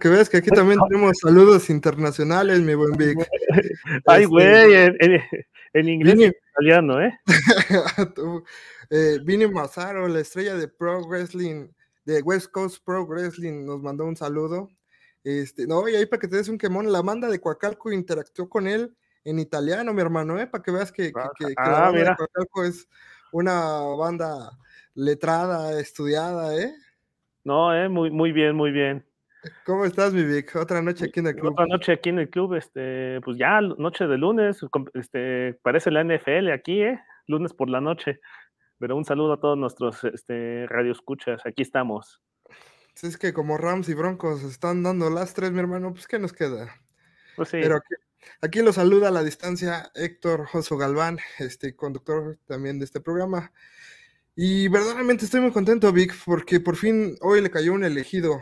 que veas que aquí también tenemos saludos internacionales, mi buen Vic. Ay, güey, en, en, inglés y italiano, ¿eh? eh Vini Mazzaro, la estrella de Pro Wrestling, de West Coast Pro Wrestling, nos mandó un saludo. Este, no, y ahí para que te des un quemón, la banda de Coacalco interactuó con él en italiano, mi hermano, ¿eh? Para que veas que, que, ah, la banda de Coacalco es una banda letrada, estudiada, ¿eh? No, eh, muy, muy bien, muy bien. ¿Cómo estás, mi Vic? Otra noche aquí en el club. Otra noche aquí en el club, este, pues ya, noche de lunes, este, parece la NFL aquí, ¿eh? Lunes por la noche. Pero un saludo a todos nuestros este, radioescuchas, aquí estamos. Es que como Rams y Broncos están dando las tres, mi hermano, pues ¿qué nos queda? Pues sí. Pero aquí, aquí lo saluda a la distancia Héctor Joso Galván, este conductor también de este programa. Y verdaderamente estoy muy contento, Vic, porque por fin hoy le cayó un elegido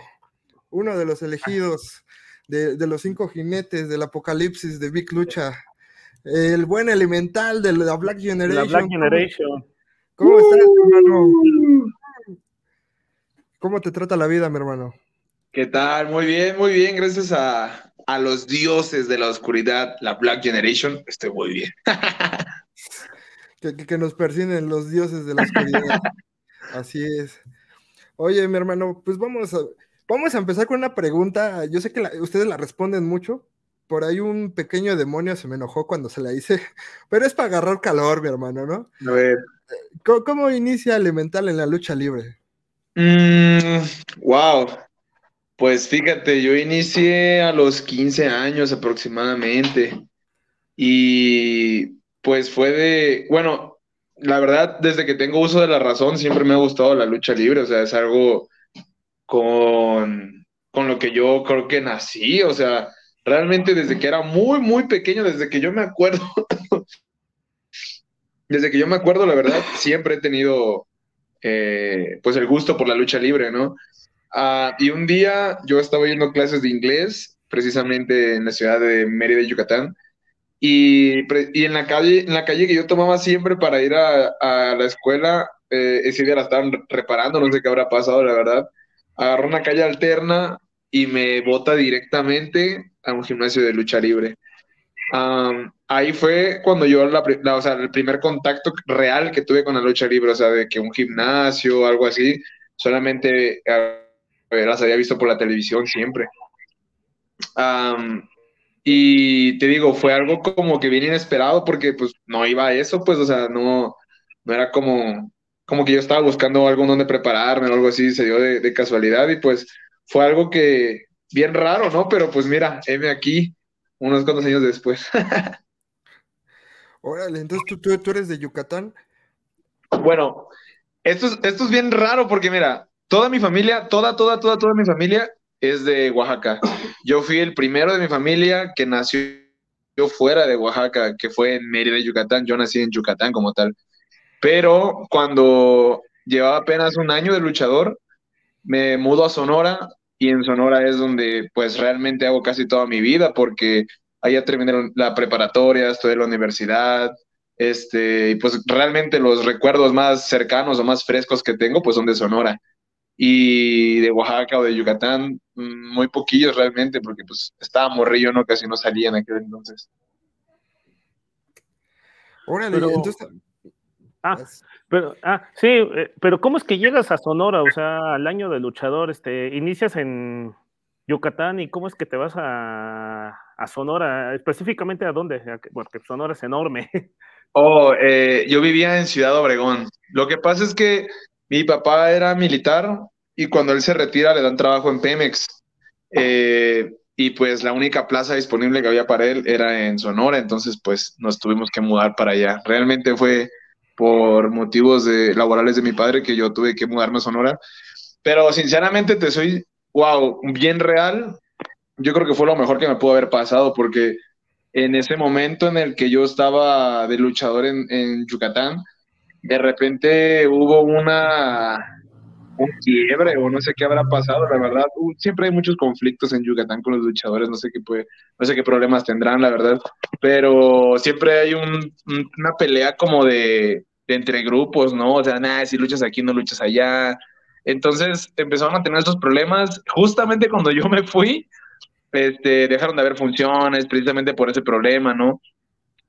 uno de los elegidos de, los cinco jinetes del apocalipsis de Big Lucha, el buen elemental de la Black Generation. La Black Generation. ¿Cómo, estás, hermano? ¿Cómo te trata la vida, mi hermano? ¿Qué tal? Muy bien, muy bien. Gracias a, a los dioses de la oscuridad, la Black Generation, estoy muy bien. que, que, nos persiguen los dioses de la oscuridad. Así es. Oye, mi hermano, pues vamos a, Vamos a empezar con una pregunta. Yo sé que ustedes la responden mucho. Por ahí un pequeño demonio se me enojó cuando se la hice, pero es para agarrar calor, mi hermano, ¿no? A ver. ¿Cómo, inicia Elemental en la lucha libre? wow. Mm, pues fíjate, yo inicié a los 15 años aproximadamente. Y pues fue de, bueno, la verdad, desde que tengo uso de la razón, siempre me ha gustado la lucha libre, o sea, es algo con, con lo que yo creo que nací, o sea, realmente desde que era muy, muy pequeño, desde que yo me acuerdo, desde que yo me acuerdo, la verdad, siempre he tenido eh, pues el gusto por la lucha libre, ¿no? Ah, y un día yo estaba yendo clases de inglés, precisamente en la ciudad de Mérida, Yucatán, y, y, en, la calle, en la calle que yo tomaba siempre para ir a, a la escuela, eh, ese día la estaban reparando, no sé qué habrá pasado, la verdad, agarró una calle alterna y me bota directamente a un gimnasio de lucha libre. ahí fue cuando yo, la, o sea, el primer contacto real que tuve con la lucha libre, o sea, de que un gimnasio o algo así, solamente las había visto por la televisión siempre. y te digo, fue algo como que bien inesperado porque pues no iba a eso, pues, o sea, no, no era como, como que yo estaba buscando algo donde prepararme o algo así, se dio de, casualidad y pues fue algo que bien raro, ¿no? Pero pues mira, heme aquí unos cuantos años después. Órale, entonces ¿tú, tú, eres de Yucatán. Bueno, esto es, esto es bien raro porque mira, toda mi familia, toda, toda, toda, toda mi familia es de Oaxaca. Yo fui el primero de mi familia que nació fuera de Oaxaca, que fue en Mérida, Yucatán. Yo nací en Yucatán como tal. Pero cuando llevaba apenas un año de luchador, me mudo a Sonora y en Sonora es donde pues realmente hago casi toda mi vida porque allá terminé la preparatoria, estudié en la universidad, este, y pues realmente los recuerdos más cercanos o más frescos que tengo pues son de Sonora. Y de Oaxaca o de Yucatán, mm, muy poquillos realmente, porque pues estaba morrillo, ¿no? Casi no salía en aquel entonces. Órale, entonces Ah, pero, ah, sí, eh, pero ¿cómo es que llegas a Sonora? O sea, al año de luchador, este, inicias en Yucatán y cómo es que te vas a, Sonora, específicamente a dónde, porque Sonora es enorme. Oh, eh, yo vivía en Ciudad Obregón. Lo que pasa es que mi papá era militar y cuando él se retira le dan trabajo en Pemex. Eh, y pues la única plaza disponible que había para él era en Sonora, entonces pues nos tuvimos que mudar para allá. Realmente fue por motivos de, laborales de mi padre que yo tuve que mudarme a Sonora. Pero sinceramente te soy, wow, bien real. Yo creo que fue lo mejor que me pudo haber pasado porque en ese momento en el que yo estaba de luchador en, en Yucatán, de repente hubo una un quiebre o no sé qué habrá pasado, la verdad. siempre hay muchos conflictos en Yucatán con los luchadores, no sé qué puede, no sé qué problemas tendrán, la verdad. Pero siempre hay un, una pelea como de entre grupos, ¿no? O sea, nada, si luchas aquí, no luchas allá. Entonces empezaron a tener estos problemas. Justamente cuando yo me fui, este, dejaron de haber funciones precisamente por ese problema, ¿no?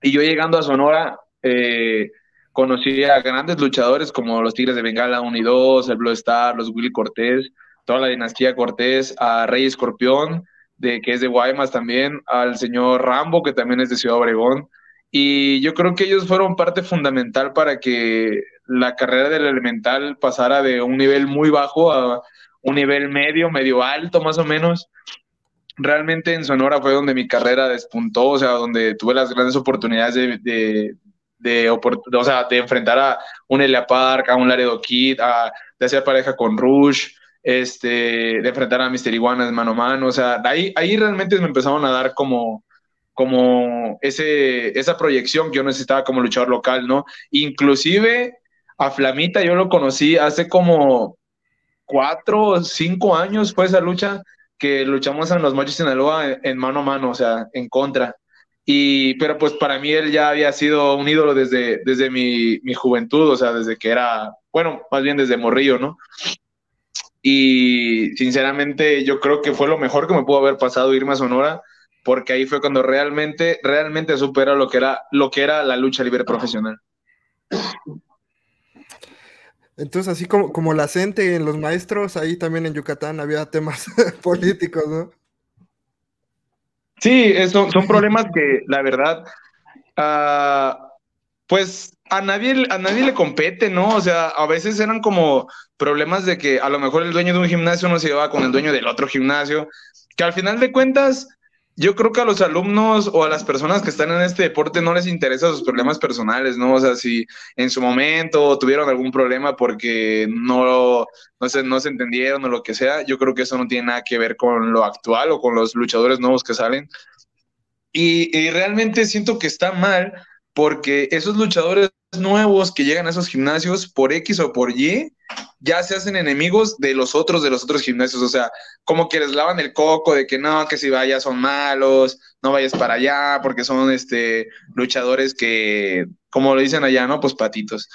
Y yo llegando a Sonora, eh, conocí a grandes luchadores como los Tigres de Bengala 1 y 2, el Blue Star, los Willy Cortés, toda la dinastía Cortés, a Rey Escorpión, de, que es de Guaymas también, al señor Rambo, que también es de Ciudad Obregón. Y yo creo que ellos fueron parte fundamental para que la carrera del elemental pasara de un nivel muy bajo a un nivel medio, medio alto más o menos. Realmente en Sonora fue donde mi carrera despuntó, o sea, donde tuve las grandes oportunidades de, de, o sea, de enfrentar a un Elia Park, a un Laredo Kid, a, de hacer pareja con Rush, este, de enfrentar a Mister Iguanas mano a mano, o sea, ahí, ahí realmente me empezaron a dar como, como ese, esa proyección que yo necesitaba como luchador local, ¿no? Inclusive a Flamita yo lo conocí hace como cuatro o cinco años, fue esa lucha que luchamos en los Machos Sinaloa en, mano a mano, o sea, en contra. Y, pero pues para mí él ya había sido un ídolo desde, desde mi, mi juventud, o sea, desde que era, bueno, más bien desde morrillo, ¿no? Y sinceramente yo creo que fue lo mejor que me pudo haber pasado irme a Sonora, porque ahí fue cuando realmente, realmente supera lo que era, lo que era la lucha libre profesional. Entonces, así como, como la gente en los maestros, ahí también en Yucatán había temas políticos, ¿no? Sí, eso, son problemas que la verdad, uh, pues a nadie, a nadie le compete, ¿no? O sea, a veces eran como problemas de que a lo mejor el dueño de un gimnasio no se llevaba con el dueño del otro gimnasio, que al final de cuentas yo creo que a los alumnos o a las personas que están en este deporte no les interesan sus problemas personales, ¿no? O sea, si en su momento tuvieron algún problema porque no, no, se, no se entendieron o lo que sea, yo creo que eso no tiene nada que ver con lo actual o con los luchadores nuevos que salen. Y, y realmente siento que está mal porque esos luchadores nuevos que llegan a esos gimnasios por X o por Y ya se hacen enemigos de los otros de los otros gimnasios, o sea, como que les lavan el coco de que no, que si vayas son malos, no vayas para allá porque son este luchadores que como lo dicen allá, ¿no? Pues patitos.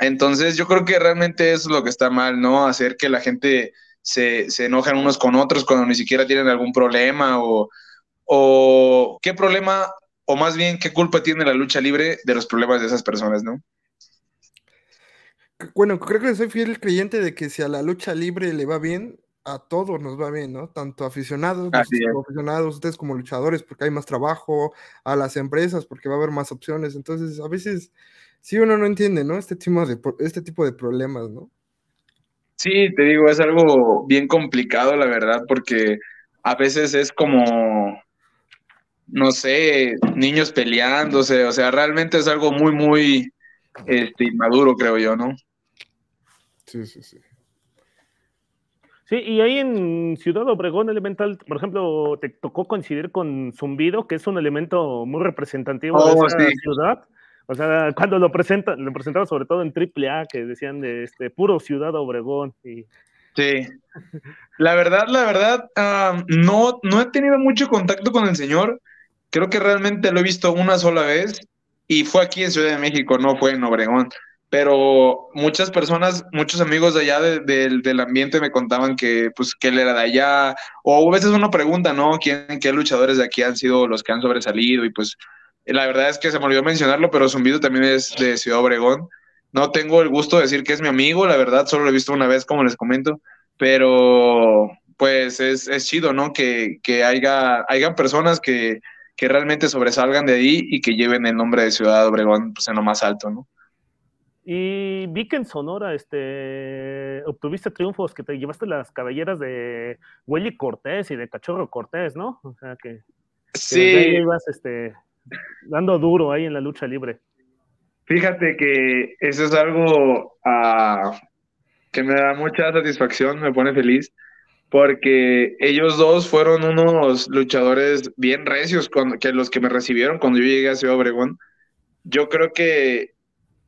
Entonces, yo creo que realmente es lo que está mal, ¿no? Hacer que la gente se, se enojen unos con otros cuando ni siquiera tienen algún problema o, o qué problema o más bien qué culpa tiene la lucha libre de los problemas de esas personas, ¿no? Bueno, creo que soy fiel creyente de que si a la lucha libre le va bien, a todos nos va bien, ¿no? Tanto aficionados, como aficionados, ustedes como luchadores, porque hay más trabajo, a las empresas, porque va a haber más opciones. Entonces, a veces, sí uno no entiende, ¿no? Este tipo de, este tipo de problemas, ¿no? Sí, te digo, es algo bien complicado, la verdad, porque a veces es como, no sé, niños peleándose, o sea, realmente es algo muy, muy este, inmaduro, creo yo, ¿no? Sí, sí, sí. Sí, y ahí en Ciudad Obregón Elemental, por ejemplo, te tocó coincidir con Zumbido, que es un elemento muy representativo de oh, esa ciudad. O sea, cuando lo presentan, lo presentaban sobre todo en AAA, que decían de este puro Ciudad Obregón. Y... Sí. La verdad, la verdad, no, no he tenido mucho contacto con el señor. Creo que realmente lo he visto una sola vez y fue aquí en Ciudad de México, no fue en Obregón. Pero muchas personas, muchos amigos de allá del ambiente me contaban que, pues, que él era de allá. O a veces uno pregunta, ¿no? ¿Quién, ¿Qué luchadores de aquí han sido los que han sobresalido? Y pues la verdad es que se me olvidó mencionarlo, pero Zumbido también es de Ciudad Obregón. No tengo el gusto de decir que es mi amigo, la verdad, solo lo he visto una vez, como les comento. Pero pues es, es chido, ¿no? Que, que haya, haya personas que, que realmente sobresalgan de ahí y que lleven el nombre de Ciudad Obregón pues, en lo más alto, ¿no? Y vi que en Sonora este, obtuviste triunfos, que te llevaste las cabelleras de Willy Cortés y de Cachorro Cortés, ¿no? O sea que, sí. ibas este, dando duro ahí en la lucha libre. Fíjate que eso es algo uh, que me da mucha satisfacción, me pone feliz, porque ellos dos fueron unos luchadores bien recios que los que me recibieron cuando yo llegué a Ciudad Obregón. Yo creo que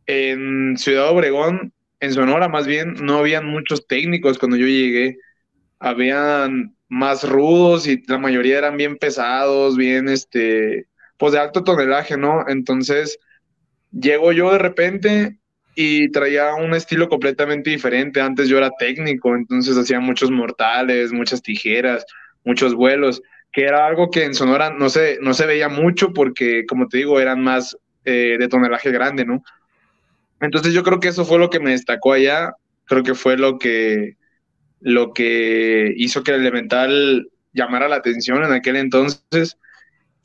en Ciudad Obregón, en Sonora más bien, no habían muchos técnicos cuando yo llegué. Habían más rudos y la mayoría eran bien pesados, bien, este, pues de alto tonelaje, ¿no? Entonces, llego yo de repente y traía un estilo completamente diferente. Antes yo era técnico, entonces hacía muchos mortales, muchas tijeras, muchos vuelos, que era algo que en Sonora no se, no se veía mucho porque, como te digo, eran más eh, de tonelaje grande, ¿no? Entonces yo creo que eso fue lo que me destacó allá, creo que fue lo que, lo que hizo que el Elemental llamara la atención en aquel entonces.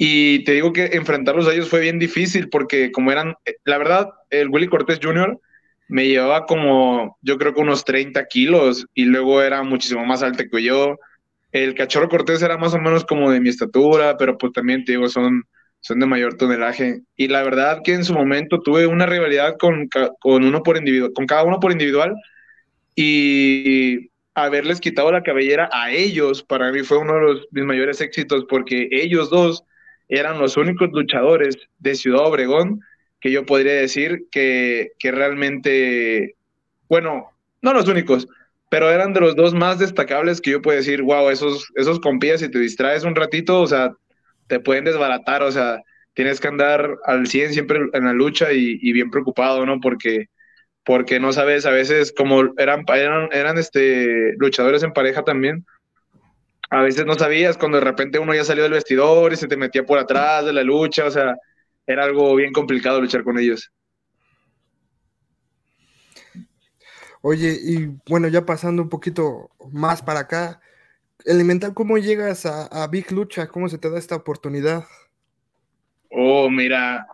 Y te digo que enfrentarlos a ellos fue bien difícil porque como eran, la verdad, el Willy Cortés Jr. me llevaba como, yo creo que unos 30 kilos y luego era muchísimo más alto que yo. El Cachorro Cortés era más o menos como de mi estatura, pero pues también te digo, son, son de mayor tonelaje. Y la verdad que en su momento tuve una rivalidad con, con uno por individual, con cada uno por individual y haberles quitado la cabellera a ellos para mí fue uno de los, mis mayores éxitos porque ellos dos eran los únicos luchadores de Ciudad Obregón que yo podría decir que, que realmente, bueno, no los únicos, pero eran de los dos más destacables que yo puedo decir, wow, esos, esos compías, si te distraes un ratito, o sea, te pueden desbaratar, o sea, tienes que andar al 100 siempre en la lucha y, y bien preocupado, ¿no? Porque, porque no sabes, a veces como eran, eran, eran este, luchadores en pareja también, a veces no sabías cuando de repente uno ya salió del vestidor y se te metía por atrás de la lucha, o sea, era algo bien complicado luchar con ellos. Oye, y bueno, ya pasando un poquito más para acá, Elemental, ¿cómo llegas a, Big Lucha? ¿Cómo se te da esta oportunidad? Oh, mira,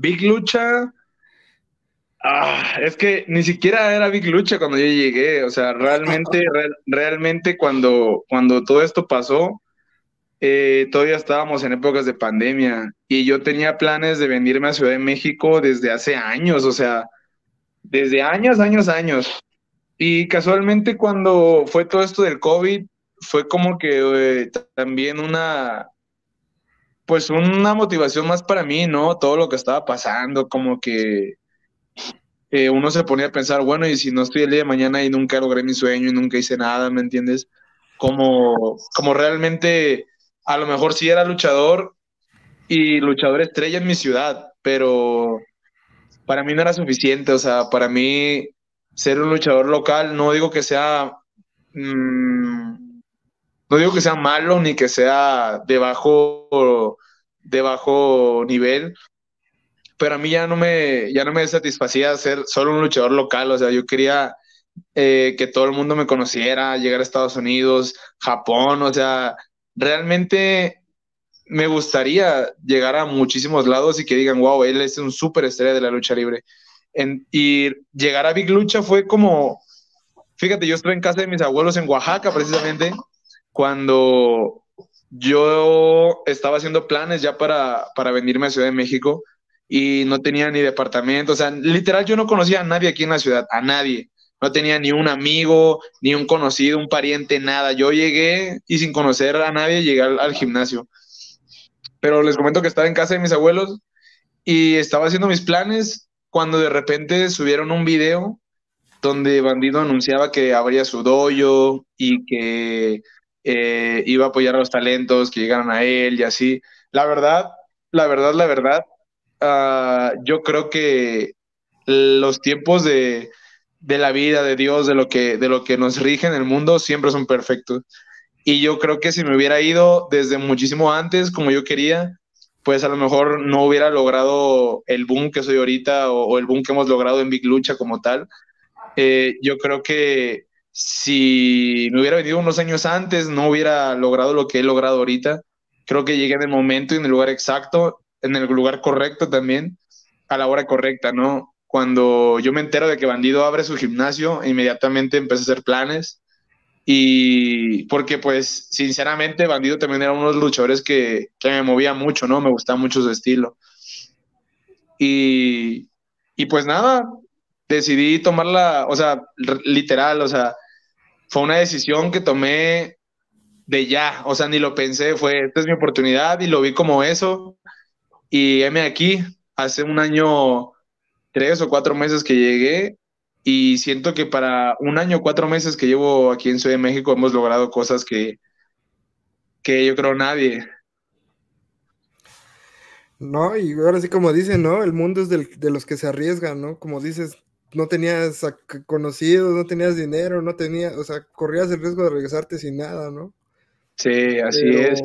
Big Lucha Ah, es que ni siquiera era Big Lucha cuando yo llegué, o sea, realmente, realmente cuando, cuando todo esto pasó, eh, todavía estábamos en épocas de pandemia y yo tenía planes de venirme a Ciudad de México desde hace años, o sea, desde años, años, años. Y casualmente cuando fue todo esto del COVID, fue como que eh, también una, pues una motivación más para mí, ¿no? Todo lo que estaba pasando, como que eh, uno se ponía a pensar, bueno, y si no estoy el día de mañana y nunca logré mi sueño y nunca hice nada, ¿me entiendes? Como, como realmente, a lo mejor sí era luchador y luchador estrella en mi ciudad, pero para mí no era suficiente, o sea, para mí ser un luchador local, no digo que sea, mm, no digo que sea malo ni que sea de bajo, de bajo nivel, pero a mí ya no me, ya no me satisfacía ser solo un luchador local, o sea, yo quería eh, que todo el mundo me conociera, llegar a Estados Unidos, Japón, o sea, realmente me gustaría llegar a muchísimos lados y que digan, wow, él es un súper estrella de la lucha libre. y llegar a Big Lucha fue como, fíjate, yo estuve en casa de mis abuelos en Oaxaca precisamente, cuando yo estaba haciendo planes ya para, para venirme a Ciudad de México y no tenía ni departamento, o sea, literal yo no conocía a nadie aquí en la ciudad, a nadie. No tenía ni un amigo, ni un conocido, un pariente, nada. Yo llegué y sin conocer a nadie llegué al, gimnasio. Pero les comento que estaba en casa de mis abuelos y estaba haciendo mis planes cuando de repente subieron un video donde Bandido anunciaba que abría su dojo y que eh, iba a apoyar a los talentos que llegaran a él y así. La verdad, la verdad, la verdad, Ah, yo creo que los tiempos de, la vida, de Dios, de lo, que, de lo que nos rige en el mundo, siempre son perfectos. Y yo creo que si me hubiera ido desde muchísimo antes, como yo quería, pues a lo mejor no hubiera logrado el boom que soy ahorita o, el boom que hemos logrado en Big Lucha como tal. Eh, yo creo que si me hubiera venido unos años antes, no hubiera logrado lo que he logrado ahorita. Creo que llegué en el momento y en el lugar exacto en el lugar correcto también, a la hora correcta, ¿no? Cuando yo me entero de que Bandido abre su gimnasio, inmediatamente empecé a hacer planes. Y porque, pues, sinceramente, Bandido también era uno de los luchadores que, que me movía mucho, ¿no? Me gustaba mucho su estilo. Y, y pues nada, decidí tomarla, o sea, literal, o sea, fue una decisión que tomé de ya, o sea, ni lo pensé, fue, esta es mi oportunidad y lo vi como eso. Y heme aquí, hace un año, tres o cuatro meses que llegué y siento que para un año, cuatro meses que llevo aquí en Ciudad de México hemos logrado cosas que, que yo creo nadie. No, y ahora sí como dicen, ¿no? El mundo es de los que se arriesgan, ¿no? Como dices, no tenías conocidos, no tenías dinero, no tenías, o sea, corrías el riesgo de regresarte sin nada, ¿no? Sí, así es.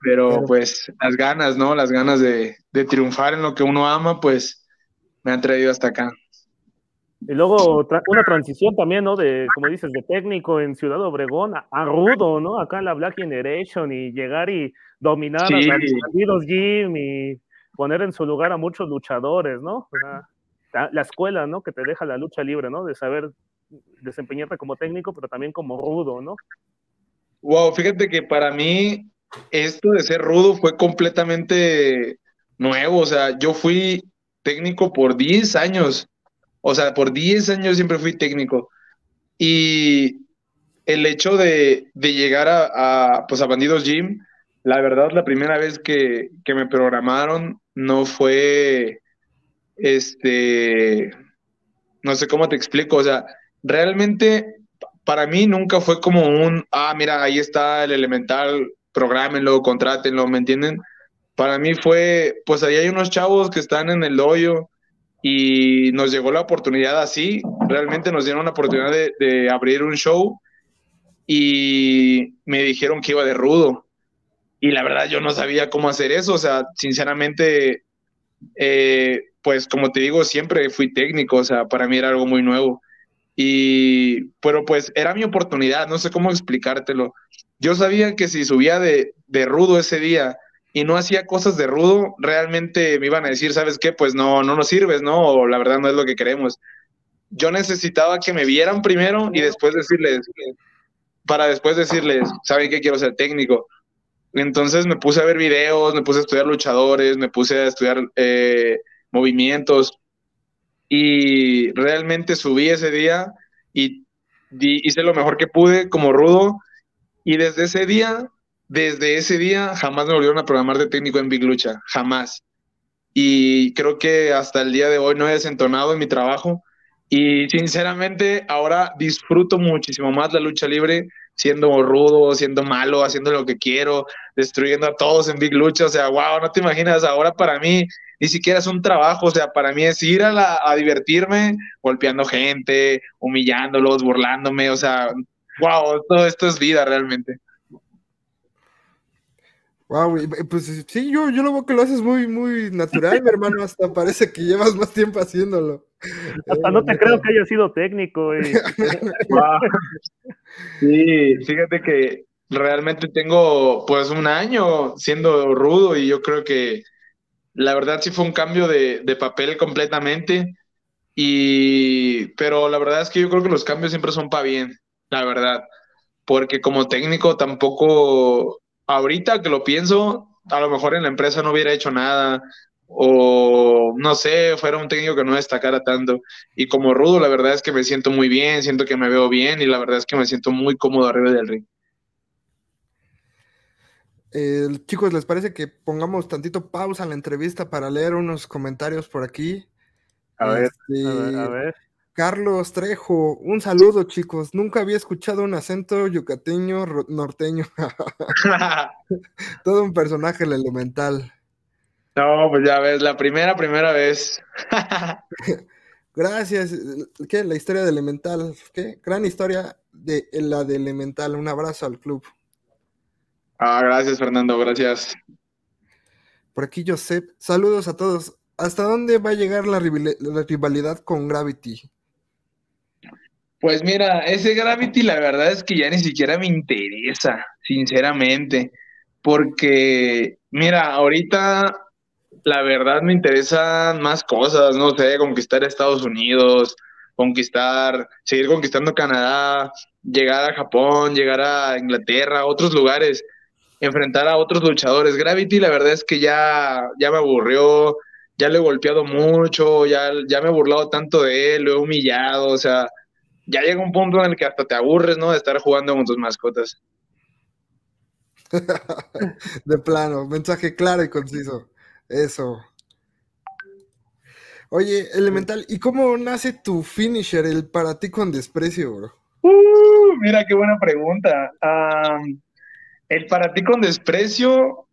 Pero, pues las ganas, ¿no? Las ganas de, de triunfar en lo que uno ama, pues me han traído hasta acá. Y luego una transición también, ¿no? De, como dices, de técnico en Ciudad Obregón a, rudo, ¿no? Acá en la Black Generation y llegar y dominar a los Gym y poner en su lugar a muchos luchadores, ¿no? la, escuela, ¿no? Que te deja la lucha libre, ¿no? De saber desempeñarte como técnico, pero también como rudo, ¿no? Wow, fíjate que para mí esto de ser rudo fue completamente nuevo, o sea, yo fui técnico por 10 años o sea, por 10 años siempre fui técnico. Y el hecho de, llegar a, pues a Bandidos Gym, la verdad, la primera vez que, me programaron no fue, este, no sé cómo te explico, o sea, realmente para mí nunca fue como un, ah, mira, ahí está el elemental, prográmenlo, contrátenlo, ¿me entienden? Para mí fue, pues ahí hay unos chavos que están en el hoyo, y nos llegó la oportunidad así, realmente nos dieron la oportunidad de, abrir un show y me dijeron que iba de rudo. Y la verdad yo no sabía cómo hacer eso, o sea, sinceramente, eh, pues como te digo, siempre fui técnico, o sea, para mí era algo muy nuevo. Y, pero pues era mi oportunidad, no sé cómo explicártelo. Yo sabía que si subía de, de rudo ese día, y no hacía cosas de rudo, realmente me iban a decir, ¿sabes qué? Pues no, no nos sirves, ¿no? O la verdad no es lo que queremos. Yo necesitaba que me vieran primero y después decirles, para después decirles, ¿saben qué? Quiero ser técnico. Entonces me puse a ver videos, me puse a estudiar luchadores, me puse a estudiar eh, movimientos y realmente subí ese día y hice lo mejor que pude como rudo y desde ese día desde ese día jamás me volvieron a programar de técnico en Big Lucha, jamás. Y creo que hasta el día de hoy no he desentonado en mi trabajo. Y sinceramente ahora disfruto muchísimo más la lucha libre siendo rudo, siendo malo, haciendo lo que quiero, destruyendo a todos en Big Lucha. O sea, wow, no te imaginas, ahora para mí ni siquiera es un trabajo, o sea, para mí es ir a, a divertirme golpeando gente, humillándolos, burlándome, o sea, wow, todo esto es vida realmente. Wow, pues sí, yo, yo lo veo que lo haces muy, muy natural, mi hermano, hasta parece que llevas más tiempo haciéndolo. Hasta no te creo que haya sido técnico. Sí, fíjate que realmente tengo pues un año siendo rudo y yo creo que la verdad sí fue un cambio de, de papel completamente. Y, pero la verdad es que yo creo que los cambios siempre son para bien, la verdad. Porque como técnico tampoco ahorita que lo pienso, a lo mejor en la empresa no hubiera hecho nada o no sé, fuera un técnico que no destacara tanto. Y como rudo, la verdad es que me siento muy bien, siento que me veo bien y la verdad es que me siento muy cómodo arriba del ring. chicos, ¿les parece que pongamos tantito pausa en la entrevista para leer unos comentarios por aquí? a ver, este, a ver. Carlos Trejo, un saludo chicos. Nunca había escuchado un acento yucateño norteño. Todo un personaje el elemental. No, pues ya ves, la primera, primera vez. Gracias. ¿Qué? La historia de Elemental. ¿Qué? Gran historia de la de Elemental. Un abrazo al club. Ah, gracias, Fernando. Gracias. Por aquí, Josep. Saludos a todos. ¿Hasta dónde va a llegar la rivalidad con Gravity? Pues mira, ese Gravity la verdad es que ya ni siquiera me interesa, sinceramente, porque mira, ahorita la verdad me interesan más cosas, no sé, conquistar Estados Unidos, conquistar, seguir conquistando Canadá, llegar a Japón, llegar a Inglaterra, otros lugares, enfrentar a otros luchadores. Gravity la verdad es que ya, ya me aburrió, ya le he golpeado mucho, ya, ya me he burlado tanto de él, lo he humillado, o sea, ya llega un punto en el que hasta te aburres, ¿no? De estar jugando con tus mascotas. de plano, mensaje claro y conciso. Eso. Oye, Elemental, ¿y cómo nace tu finisher, el para ti con desprecio, bro? Uh, mira qué buena pregunta. el para ti con desprecio,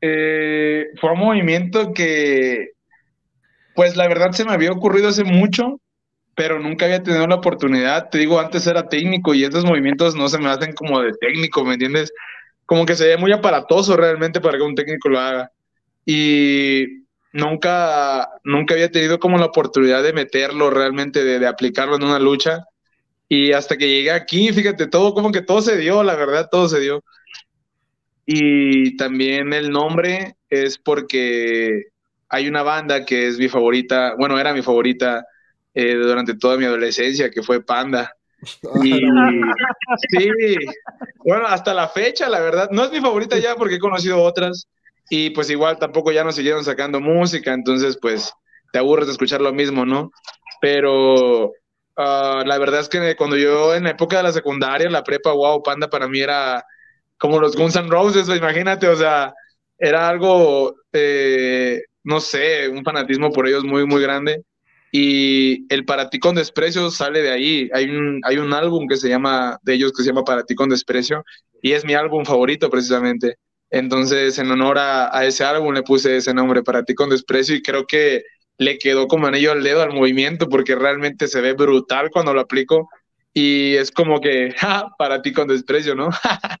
eh, fue un movimiento que, pues la verdad se me había ocurrido hace mucho, pero nunca había tenido la oportunidad. Te digo, antes era técnico y estos movimientos no se me hacen como de técnico, ¿me entiendes? Como que se ve muy aparatoso realmente para que un técnico lo haga. Y nunca, nunca había tenido como la oportunidad de meterlo realmente, de, de aplicarlo en una lucha. Y hasta que llegué aquí, fíjate, todo como que todo se dio, la verdad, todo se dio. Y también el nombre es porque hay una banda que es mi favorita, bueno, era mi favorita eh, durante toda mi adolescencia, que fue Panda. Y, sí, bueno, hasta la fecha, la verdad, no es mi favorita ya porque he conocido otras y pues igual tampoco ya no siguieron sacando música, entonces pues te aburres de escuchar lo mismo, ¿no? Pero ah, la verdad es que cuando yo en la época de la secundaria, la prepa, wow, Panda para mí era como los Guns N' Roses, imagínate, o sea, era algo, eh, no sé, un fanatismo por ellos muy, muy grande. Y el Para ti con desprecio sale de ahí. Hay un, hay un álbum que se llama, de ellos que se llama Para ti con desprecio, y es mi álbum favorito precisamente. Entonces, en honor a, a ese álbum le puse ese nombre, Para ti con desprecio, y creo que le quedó como anillo al dedo al movimiento porque realmente se ve brutal cuando lo aplico y es como que, ja, para ti con desprecio, ¿no?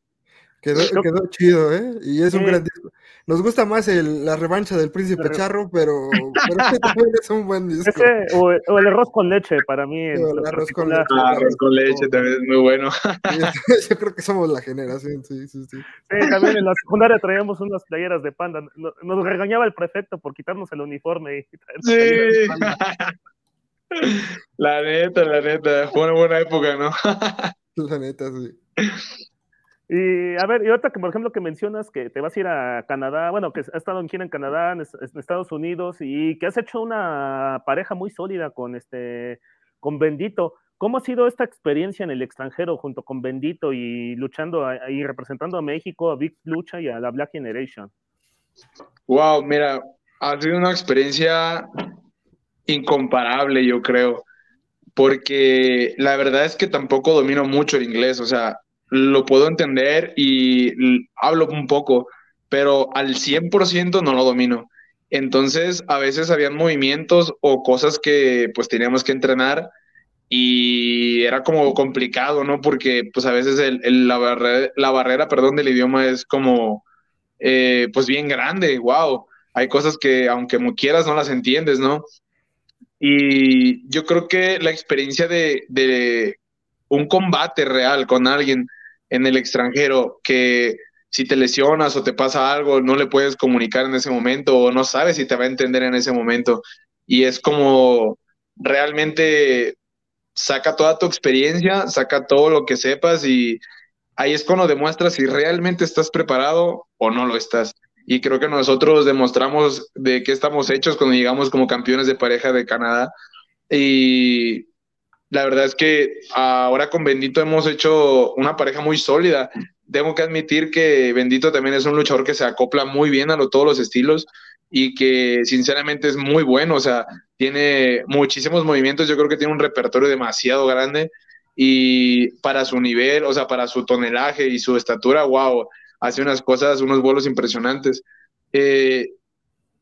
Quedó, quedó chido, ¿eh? Y es un gran disco. Nos gusta más el, la revancha del Príncipe Charro, pero, pero este también es un buen disco. Ese, o, el arroz con leche, para mí. el arroz con leche. Ah, arroz con leche también es muy bueno. Yo creo que somos la generación, sí, sí, sí. Sí, también en la secundaria traíamos unas playeras de panda. Nos regañaba el prefecto por quitarnos el uniforme. Y sí. La neta, la neta. Fue una buena época, ¿no? La neta, sí. Y a ver, y ahorita que por ejemplo que mencionas que te vas a ir a Canadá, bueno, que has estado en en Canadá, en, Estados Unidos, y que has hecho una pareja muy sólida con este, con Bendito. ¿Cómo ha sido esta experiencia en el extranjero junto con Bendito y luchando y representando a México, a Big Lucha y a la Black Generation? Wow, mira, ha sido una experiencia incomparable, yo creo, porque la verdad es que tampoco domino mucho el inglés, o sea, lo puedo entender y hablo un poco, pero al 100% no lo domino. Entonces, a veces habían movimientos o cosas que pues teníamos que entrenar y era como complicado, ¿no? Porque pues a veces el, la, barrera, la barrera, perdón, del idioma es como eh, pues bien grande, wow. Hay cosas que aunque quieras no las entiendes, ¿no? Y yo creo que la experiencia de, de un combate real con alguien, en el extranjero que si te lesionas o te pasa algo, no le puedes comunicar en ese momento o no sabes si te va a entender en ese momento. Y es como realmente saca toda tu experiencia, saca todo lo que sepas y ahí es cuando demuestras si realmente estás preparado o no lo estás. Y creo que nosotros demostramos de qué estamos hechos cuando llegamos como campeones de pareja de Canadá. Y la verdad es que ahora con Bendito hemos hecho una pareja muy sólida. Tengo que admitir que Bendito también es un luchador que se acopla muy bien a todos los estilos y que sinceramente es muy bueno, o sea, tiene muchísimos movimientos, yo creo que tiene un repertorio demasiado grande y para su nivel, o sea, para su tonelaje y su estatura, wow, hace unas cosas, unos vuelos impresionantes. Eh,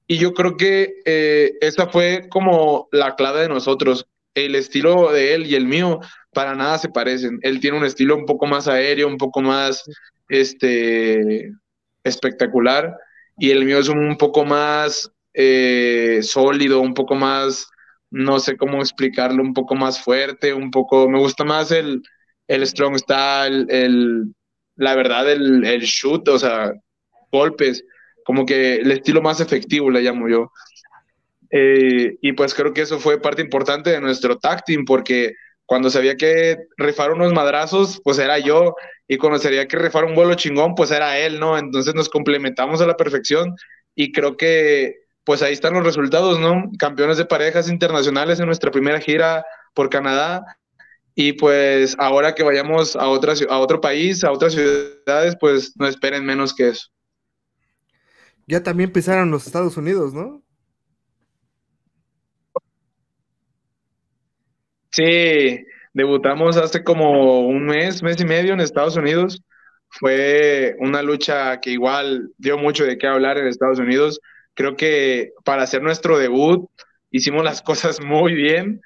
y yo creo que eh, esta fue como la clave de nosotros, el estilo de él y el mío para nada se parecen. Él tiene un estilo un poco más aéreo, un poco más este, espectacular, y el mío es un poco más eh, sólido, un poco más, no sé cómo explicarlo, un poco más fuerte, un poco, me gusta más el, el strong style, el, la verdad, el, el shoot, o sea, golpes, como que el estilo más efectivo le llamo yo. Eh, y pues creo que eso fue parte importante de nuestro tag team, porque cuando sabía que rifar unos madrazos, pues era yo, y cuando sabía que rifar un vuelo chingón, pues era él, ¿no? Entonces nos complementamos a la perfección y creo que pues ahí están los resultados, ¿no? Campeones de parejas internacionales en nuestra primera gira por Canadá. Y pues ahora que vayamos a, otra, a otro país, a otras ciudades, pues no esperen menos que eso. Ya también pisaron los Estados Unidos, ¿no? Sí, debutamos hace como un mes, mes y medio en Estados Unidos. Fue una lucha que igual dio mucho de qué hablar en Estados Unidos. Creo que para hacer nuestro debut hicimos las cosas muy bien.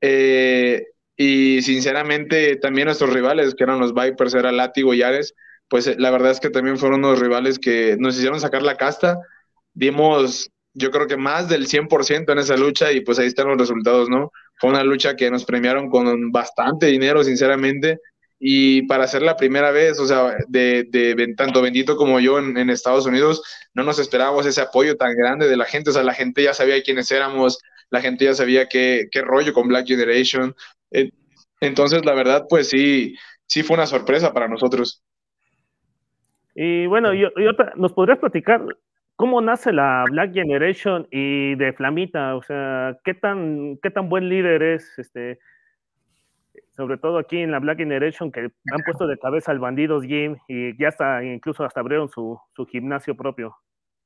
Eh, y sinceramente también nuestros rivales, que eran los Vipers, era Látigo y Ares, pues la verdad es que también fueron unos rivales que nos hicieron sacar la casta. Dimos, yo creo que más del 100% en esa lucha y pues ahí están los resultados, ¿no? Fue una lucha que nos premiaron con bastante dinero, sinceramente. Y para ser la primera vez, o sea, de, de tanto Bendito como yo en, en, Estados Unidos, no nos esperábamos ese apoyo tan grande de la gente. O sea, la gente ya sabía quiénes éramos, la gente ya sabía qué, qué rollo con Black Generation. Eh, entonces, la verdad, pues sí, sí fue una sorpresa para nosotros. Y bueno, y, otra, ¿nos podrías platicar cómo nace la Black Generation y de Flamita? O sea, ¿qué tan, qué tan buen líder es este? sobre todo aquí en la Black Generation, que han puesto de cabeza al Bandidos Game y ya está, incluso hasta abrieron su, su gimnasio propio.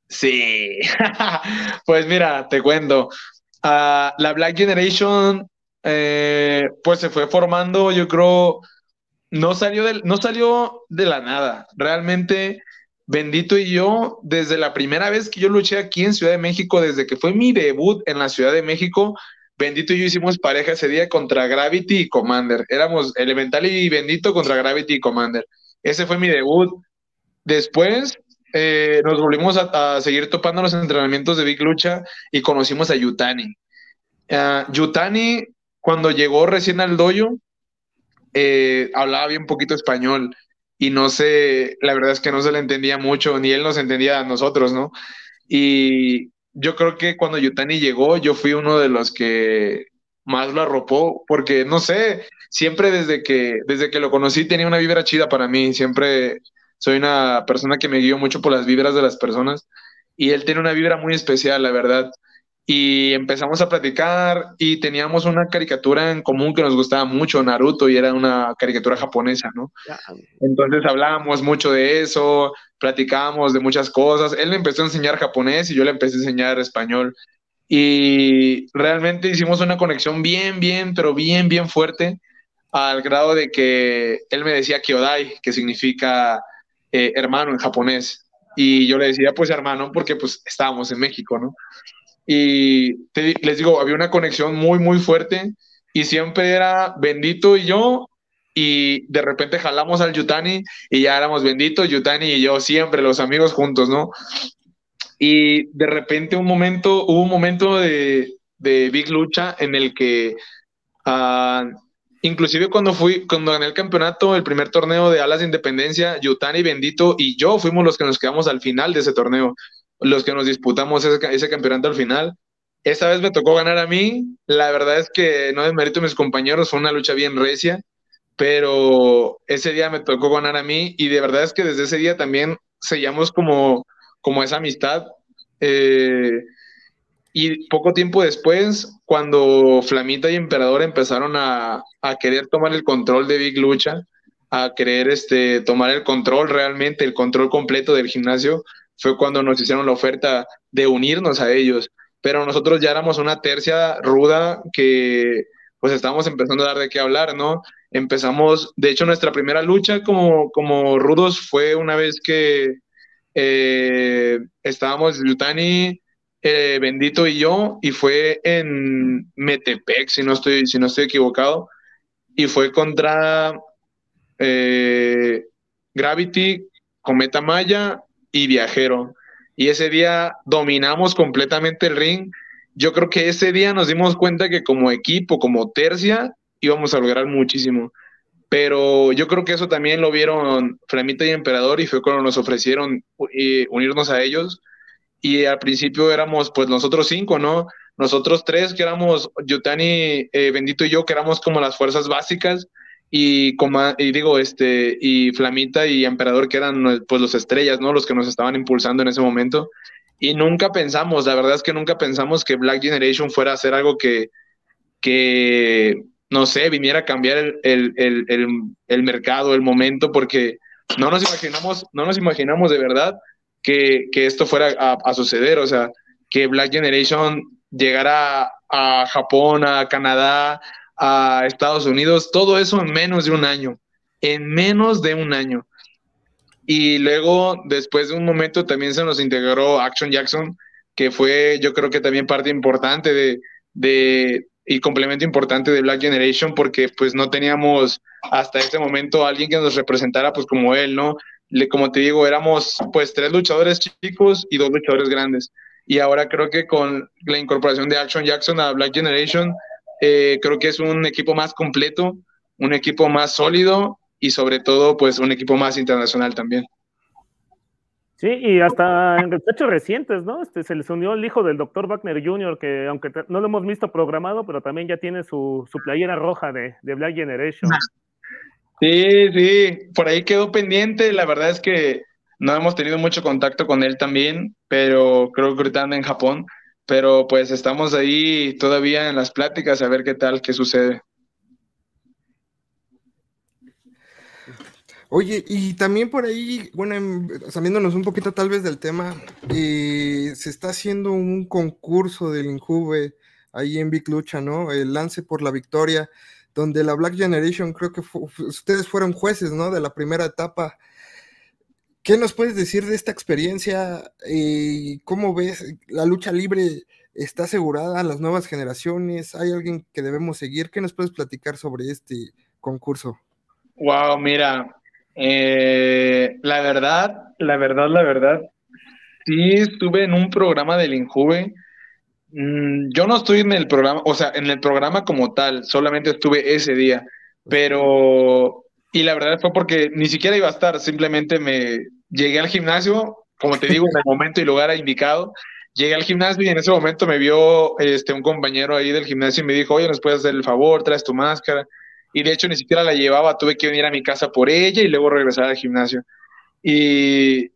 Sí, pues mira, te cuento. Uh, la Black Generation, eh, pues se fue formando, yo creo, no salió, de, no salió de la nada. Realmente, Bendito y yo, desde la primera vez que yo luché aquí en Ciudad de México, desde que fue mi debut en la Ciudad de México, Bendito y yo hicimos pareja ese día contra Gravity y Commander. Éramos Elemental y Bendito contra Gravity y Commander. Ese fue mi debut. Después eh, nos volvimos a, seguir topando los entrenamientos de Big Lucha y conocimos a Yutani. Uh, Yutani, cuando llegó recién al dojo, eh, hablaba bien poquito español y no sé, la verdad es que no se le entendía mucho, ni él nos entendía a nosotros, ¿no? Y yo creo que cuando Yutani llegó, yo fui uno de los que más lo arropó, porque no sé, siempre desde que, desde que lo conocí tenía una vibra chida para mí, siempre soy una persona que me guío mucho por las vibras de las personas y él tiene una vibra muy especial, la verdad y empezamos a platicar y teníamos una caricatura en común que nos gustaba mucho, Naruto, y era una caricatura japonesa, ¿no? Entonces hablábamos mucho de eso, platicábamos de muchas cosas. Él me empezó a enseñar japonés y yo le empecé a enseñar español. Y realmente hicimos una conexión bien, bien, pero bien, bien fuerte, al grado de que él me decía Kyodai, que significa eh, hermano en japonés. Y yo le decía, pues hermano, porque pues estábamos en México, ¿no? Y les digo, había una conexión muy, muy fuerte y siempre era Bendito y yo y de repente jalamos al Yutani y ya éramos Bendito, Yutani y yo siempre, los amigos juntos, ¿no? Y de repente un momento, hubo un momento de, de Big Lucha en el que, uh, inclusive cuando fui, cuando gané el campeonato, el primer torneo de Alas de Independencia, Yutani, Bendito y yo fuimos los que nos quedamos al final de ese torneo los que nos disputamos ese, campeonato al final. Esta vez me tocó ganar a mí. La verdad es que no desmerito a mis compañeros, fue una lucha bien recia, pero ese día me tocó ganar a mí y de verdad es que desde ese día también sellamos como, como esa amistad. Eh, y poco tiempo después, cuando Flamita y Emperador empezaron a, a, querer tomar el control de Big Lucha, a querer este, tomar el control realmente, el control completo del gimnasio, fue cuando nos hicieron la oferta de unirnos a ellos, pero nosotros ya éramos una tercia ruda que pues estábamos empezando a dar de qué hablar, ¿no? Empezamos, de hecho nuestra primera lucha como, como rudos fue una vez que eh, estábamos Yutani, eh, Bendito y yo, y fue en Metepec, si no estoy, si no estoy equivocado, y fue contra eh, Gravity, Cometa Maya y Viajero. Y ese día dominamos completamente el ring. Yo creo que ese día nos dimos cuenta que como equipo, como tercia, íbamos a lograr muchísimo. Pero yo creo que eso también lo vieron Flamita y Emperador y fue cuando nos ofrecieron eh, unirnos a ellos. Y al principio éramos pues nosotros cinco, ¿no? Nosotros tres que éramos Yutani, eh, Bendito y yo, que éramos como las fuerzas básicas y, y digo, este, y Flamita y Emperador, que eran pues los estrellas, ¿no? Los que nos estaban impulsando en ese momento. Y nunca pensamos, la verdad es que nunca pensamos que Black Generation fuera a ser algo que, que no sé, viniera a cambiar el, el, el, el, mercado, el momento, porque no nos imaginamos, no nos imaginamos de verdad que, que esto fuera a, suceder, o sea, que Black Generation llegara a Japón, a Canadá, a Estados Unidos, todo eso en menos de un año, en menos de un año. Y luego, después de un momento, también se nos integró Action Jackson, que fue yo creo que también parte importante de, de y complemento importante de Black Generation, porque pues no teníamos hasta ese momento alguien que nos representara pues como él, ¿no? Le, como te digo, éramos pues tres luchadores chicos y dos luchadores grandes. Y ahora creo que con la incorporación de Action Jackson a Black Generation, eh, creo que es un equipo más completo, un equipo más sólido y sobre todo pues un equipo más internacional también. Sí, y hasta en hechos recientes, ¿no? Este, se les unió el hijo del doctor Wagner Jr., que aunque no lo hemos visto programado, pero también ya tiene su, su playera roja de, de, Black Generation. Sí, sí, por ahí quedó pendiente. La verdad es que no hemos tenido mucho contacto con él también, pero creo que ahorita anda en Japón. Pero pues estamos ahí todavía en las pláticas a ver qué tal, qué sucede. Oye, y también por ahí, bueno, saliéndonos un poquito tal vez del tema, eh, se está haciendo un concurso del Injuve ahí en Big Lucha, ¿no? El lance por la victoria, donde la Black Generation, creo que ustedes fueron jueces, ¿no? De la primera etapa. ¿Qué nos puedes decir de esta experiencia? y ¿Cómo ves la lucha libre? ¿Está asegurada a las nuevas generaciones? ¿Hay alguien que debemos seguir? ¿Qué nos puedes platicar sobre este concurso? Wow, mira, eh, la verdad, la verdad, la verdad, sí estuve en un programa del Injuve. Mm, yo no estoy en el programa, o sea, en el programa como tal, solamente estuve ese día, pero, y la verdad fue porque ni siquiera iba a estar, simplemente me llegué al gimnasio, como te digo, en el momento y lugar indicado, llegué al gimnasio y en ese momento me vio este, un compañero ahí del gimnasio y me dijo, oye, ¿nos puedes hacer el favor? Traes tu máscara y de hecho ni siquiera la llevaba, tuve que venir a mi casa por ella y luego regresar al gimnasio. Y,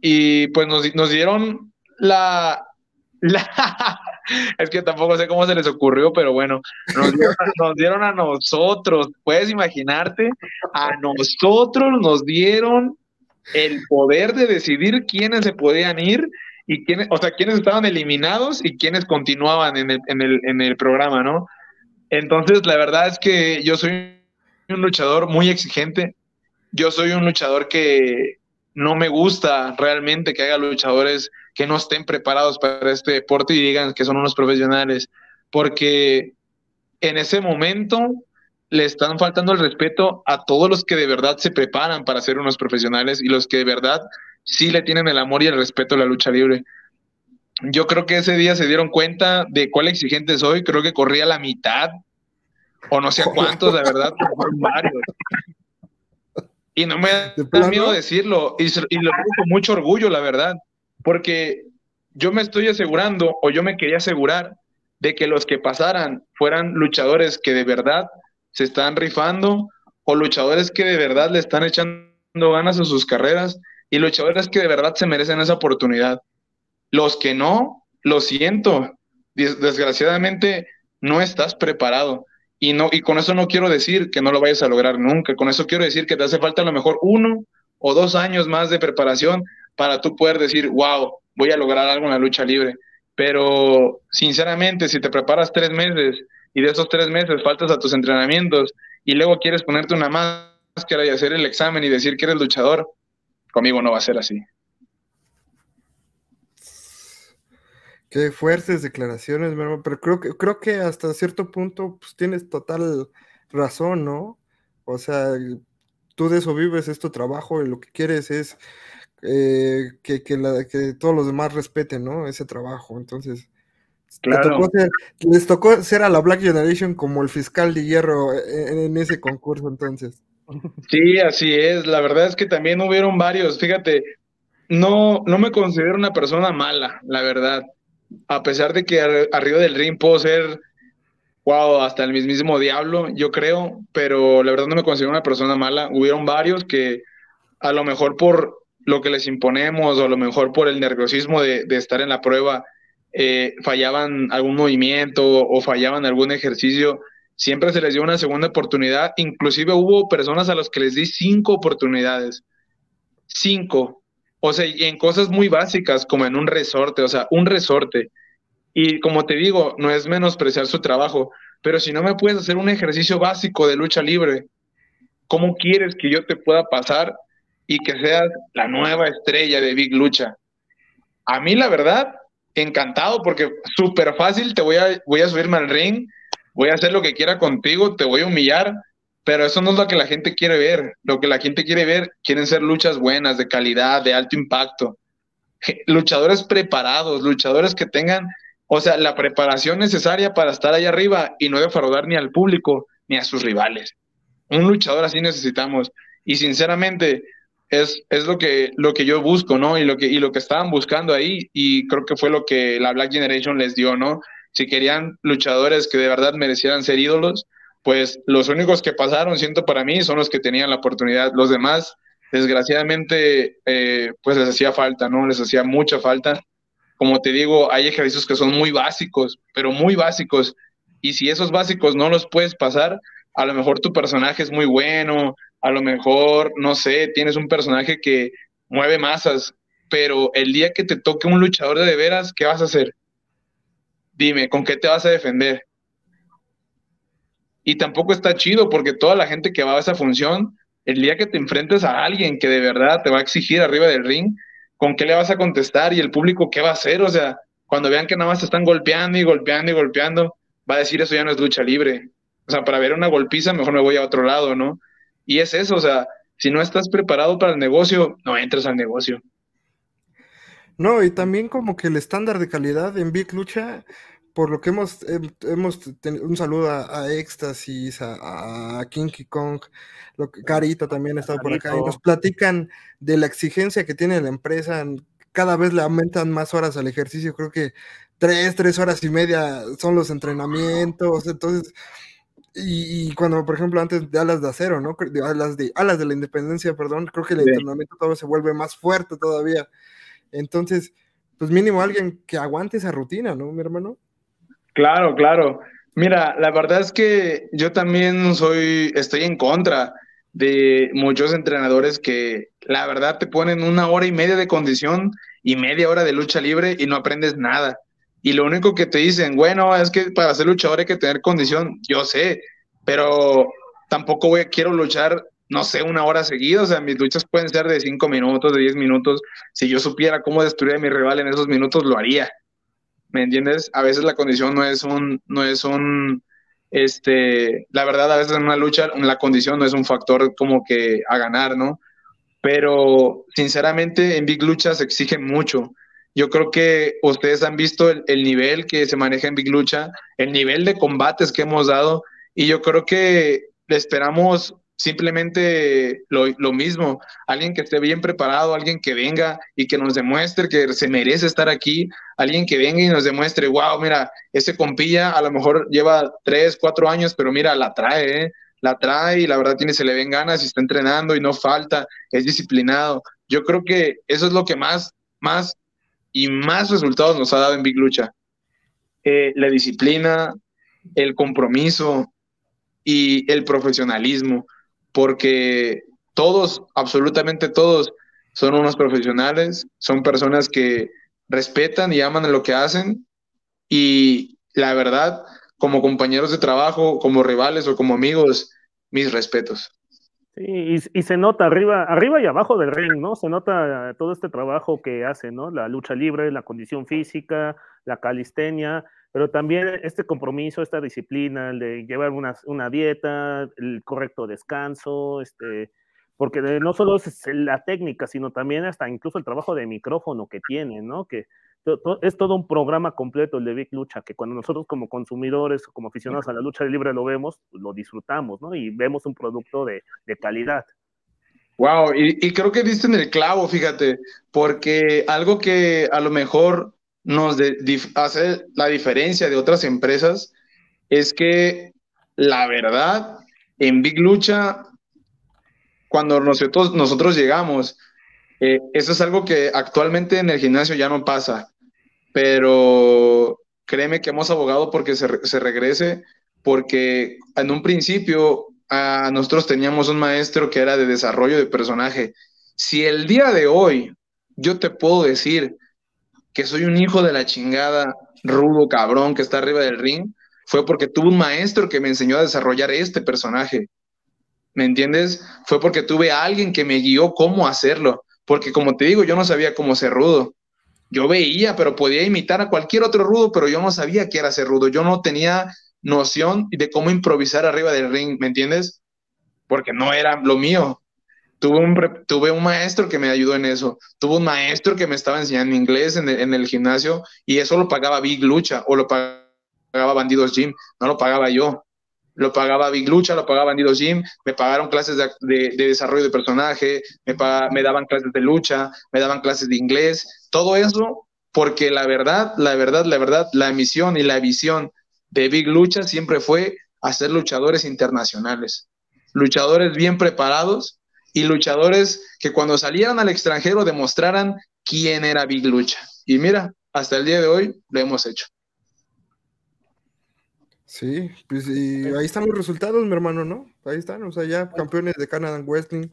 y pues nos, nos dieron la, es que tampoco sé cómo se les ocurrió, pero bueno, nos dieron, a nosotros, puedes imaginarte, a nosotros nos dieron el poder de decidir quiénes se podían ir y quiénes, o sea, quiénes estaban eliminados y quiénes continuaban en el, en el, en el programa, ¿no? Entonces, la verdad es que yo soy un luchador muy exigente. Yo soy un luchador que no me gusta realmente que haya luchadores que no estén preparados para este deporte y digan que son unos profesionales, porque en ese momento le están faltando el respeto a todos los que de verdad se preparan para ser unos profesionales y los que de verdad sí le tienen el amor y el respeto a la lucha libre. Yo creo que ese día se dieron cuenta de cuál exigente soy, creo que corría la mitad, o no sé cuántos, de verdad, varios. Y no me da miedo decirlo, y, y lo digo con mucho orgullo, la verdad, porque yo me estoy asegurando, o yo me quería asegurar, de que los que pasaran fueran luchadores que de verdad se están rifando, o luchadores que de verdad le están echando ganas a sus carreras, y luchadores que de verdad se merecen esa oportunidad. Los que no, lo siento. Desgraciadamente, no estás preparado. Y, no, y con eso no quiero decir que no lo vayas a lograr nunca. Con eso quiero decir que te hace falta a lo mejor uno o dos años más de preparación para tú poder decir, wow, voy a lograr algo en la lucha libre. Pero sinceramente, si te preparas tres meses y de esos tres meses faltas a tus entrenamientos y luego quieres ponerte una máscara y hacer el examen y decir que eres luchador, conmigo no va a ser así. Qué fuertes declaraciones, pero creo que, creo que hasta cierto punto pues, tienes total razón, ¿no? O sea, tú de eso vives, es tu trabajo y lo que quieres es eh, que, que, todos los demás respeten, ¿no? Ese trabajo. Entonces, les tocó ser a la Black Generation como el fiscal de hierro en, en ese concurso, entonces. Sí, así es. La verdad es que también hubieron varios. Fíjate, no, no me considero una persona mala, la verdad a pesar de que arriba del ring puedo ser, wow, hasta el mismísimo diablo, yo creo, pero la verdad no me considero una persona mala. Hubieron varios que a lo mejor por lo que les imponemos o a lo mejor por el nerviosismo de, estar en la prueba, eh, fallaban algún movimiento o fallaban algún ejercicio, siempre se les dio una segunda oportunidad. Inclusive hubo personas a las que les di cinco oportunidades. Cinco. O sea, y en cosas muy básicas, como en un resorte, o sea, un resorte. Y como te digo, no es menospreciar su trabajo, pero si no me puedes hacer un ejercicio básico de lucha libre, ¿cómo quieres que yo te pueda pasar y que seas la nueva estrella de Big Lucha. A mí, la verdad, encantado porque súper fácil, te voy a, voy a subirme al ring, voy a hacer lo que quiera contigo, te voy a humillar, pero eso no es lo que la gente quiere ver. Lo que la gente quiere ver, quieren ser luchas buenas, de calidad, de alto impacto. Luchadores preparados, luchadores que tengan, o sea, la preparación necesaria para estar ahí arriba y no defraudar ni al público ni a sus rivales. Un luchador así necesitamos. Y sinceramente, es, es lo, que, lo que yo busco, ¿no? Y lo, que, y lo que estaban buscando ahí, y creo que fue lo que la Black Generation les dio, ¿no? Si querían luchadores que de verdad merecieran ser ídolos, pues los únicos que pasaron, siento para mí, son los que tenían la oportunidad. Los demás, desgraciadamente, eh, pues les hacía falta, ¿no? Les hacía mucha falta. Como te digo, hay ejercicios que son muy básicos, pero muy básicos. Y si esos básicos no los puedes pasar, a lo mejor tu personaje es muy bueno, a lo mejor, no sé, tienes un personaje que mueve masas, pero el día que te toque un luchador de, de veras, ¿qué vas a hacer? Dime, ¿con qué te vas a defender? Y tampoco está chido porque toda la gente que va a esa función, el día que te enfrentes a alguien que de verdad te va a exigir arriba del ring, ¿con qué le vas a contestar? Y el público, ¿qué va a hacer? O sea, cuando vean que nada más te están golpeando y golpeando y golpeando, va a decir eso ya no es lucha libre. O sea, para ver una golpiza, mejor me voy a otro lado, ¿no? Y es eso, o sea, si no estás preparado para el negocio, no entres al negocio. No, y también como que el estándar de calidad en Big Lucha por lo que hemos, hemos tenido un saludo a, a Éxtasis, a, a Kinky Kong, lo que, Carita también ha estado por acá, y nos platican de la exigencia que tiene la empresa, cada vez le aumentan más horas al ejercicio, creo que tres, tres horas y media son los entrenamientos, entonces, y, cuando, por ejemplo, antes de alas de acero, ¿no? De alas de, alas de la independencia, perdón, creo que el entrenamiento todo se vuelve más fuerte todavía. Entonces, pues mínimo alguien que aguante esa rutina, ¿no, mi hermano? Claro, claro. Mira, la verdad es que yo también soy, estoy en contra de muchos entrenadores que la verdad te ponen una hora y media de condición y media hora de lucha libre y no aprendes nada. Y lo único que te dicen, bueno, es que para ser luchador hay que tener condición, yo sé, pero tampoco voy, quiero luchar, no sé, una hora seguida, o sea, mis luchas pueden ser de cinco minutos, de diez minutos. Si yo supiera cómo destruir a mi rival en esos minutos, lo haría. ¿me entiendes? A veces la condición no es un, no es un, este, la verdad, a veces en una lucha la condición no es un factor como que a ganar, ¿no? Pero sinceramente en Big Lucha se exige mucho. Yo creo que ustedes han visto el, el, nivel que se maneja en Big Lucha, el nivel de combates que hemos dado, y yo creo que esperamos simplemente lo, lo, mismo, alguien que esté bien preparado, alguien que venga y que nos demuestre que se merece estar aquí, alguien que venga y nos demuestre, wow, mira, ese compilla a lo mejor lleva tres, cuatro años, pero mira, la trae, ¿eh? la trae y la verdad tiene, se le ven ganas y está entrenando y no falta, es disciplinado. Yo creo que eso es lo que más, más y más resultados nos ha dado en Big Lucha. Eh, la disciplina, el compromiso y el profesionalismo porque todos, absolutamente todos, son unos profesionales, son personas que respetan y aman lo que hacen y la verdad, como compañeros de trabajo, como rivales o como amigos, mis respetos. Sí, y, se nota arriba, arriba y abajo del ring, ¿no? Se nota todo este trabajo que hacen, ¿no? La lucha libre, la condición física, la calistenia, pero también este compromiso, esta disciplina, el de llevar una, una dieta, el correcto descanso, este, porque no solo es la técnica, sino también hasta incluso el trabajo de micrófono que tienen, ¿no? Que es todo un programa completo el de Big Lucha, que cuando nosotros como consumidores como aficionados a la lucha libre lo vemos, pues, lo disfrutamos, ¿no? Y vemos un producto de, de calidad. Wow, y, y, creo que diste en el clavo, fíjate, porque algo que a lo mejor nos hace la diferencia de otras empresas es que la verdad, en Big Lucha, cuando nosotros, nosotros llegamos, eh, eso es algo que actualmente en el gimnasio ya no pasa, pero créeme que hemos abogado porque se, se regrese, porque en un principio a nosotros teníamos un maestro que era de desarrollo de personaje. Si el día de hoy yo te puedo decir que soy un hijo de la chingada, rudo, cabrón, que está arriba del ring, fue porque tuve un maestro que me enseñó a desarrollar este personaje. ¿me entiendes? Fue porque tuve a alguien que me guió cómo hacerlo, porque como te digo, yo no sabía cómo ser rudo. Yo veía, pero podía imitar a cualquier otro rudo, pero yo no sabía qué era ser rudo. Yo no tenía noción de cómo improvisar arriba del ring, ¿me entiendes? Porque no era lo mío. Tuve un, tuve un maestro que me ayudó en eso. Tuve un maestro que me estaba enseñando inglés en el, en el gimnasio y eso lo pagaba Big Lucha o lo pagaba Bandidos Gym, no lo pagaba yo lo pagaba Big Lucha, lo pagaba Bandido Jim, me pagaron clases de, desarrollo de personaje, me, me daban clases de lucha, me daban clases de inglés, todo eso porque la verdad, la verdad, la verdad, la misión y la visión de Big Lucha siempre fue hacer luchadores internacionales, luchadores bien preparados y luchadores que cuando salieran al extranjero demostraran quién era Big Lucha. Y mira, hasta el día de hoy lo hemos hecho. Sí, pues y ahí están los resultados, mi hermano, ¿no? Ahí están, o sea, ya campeones de Canada Wrestling.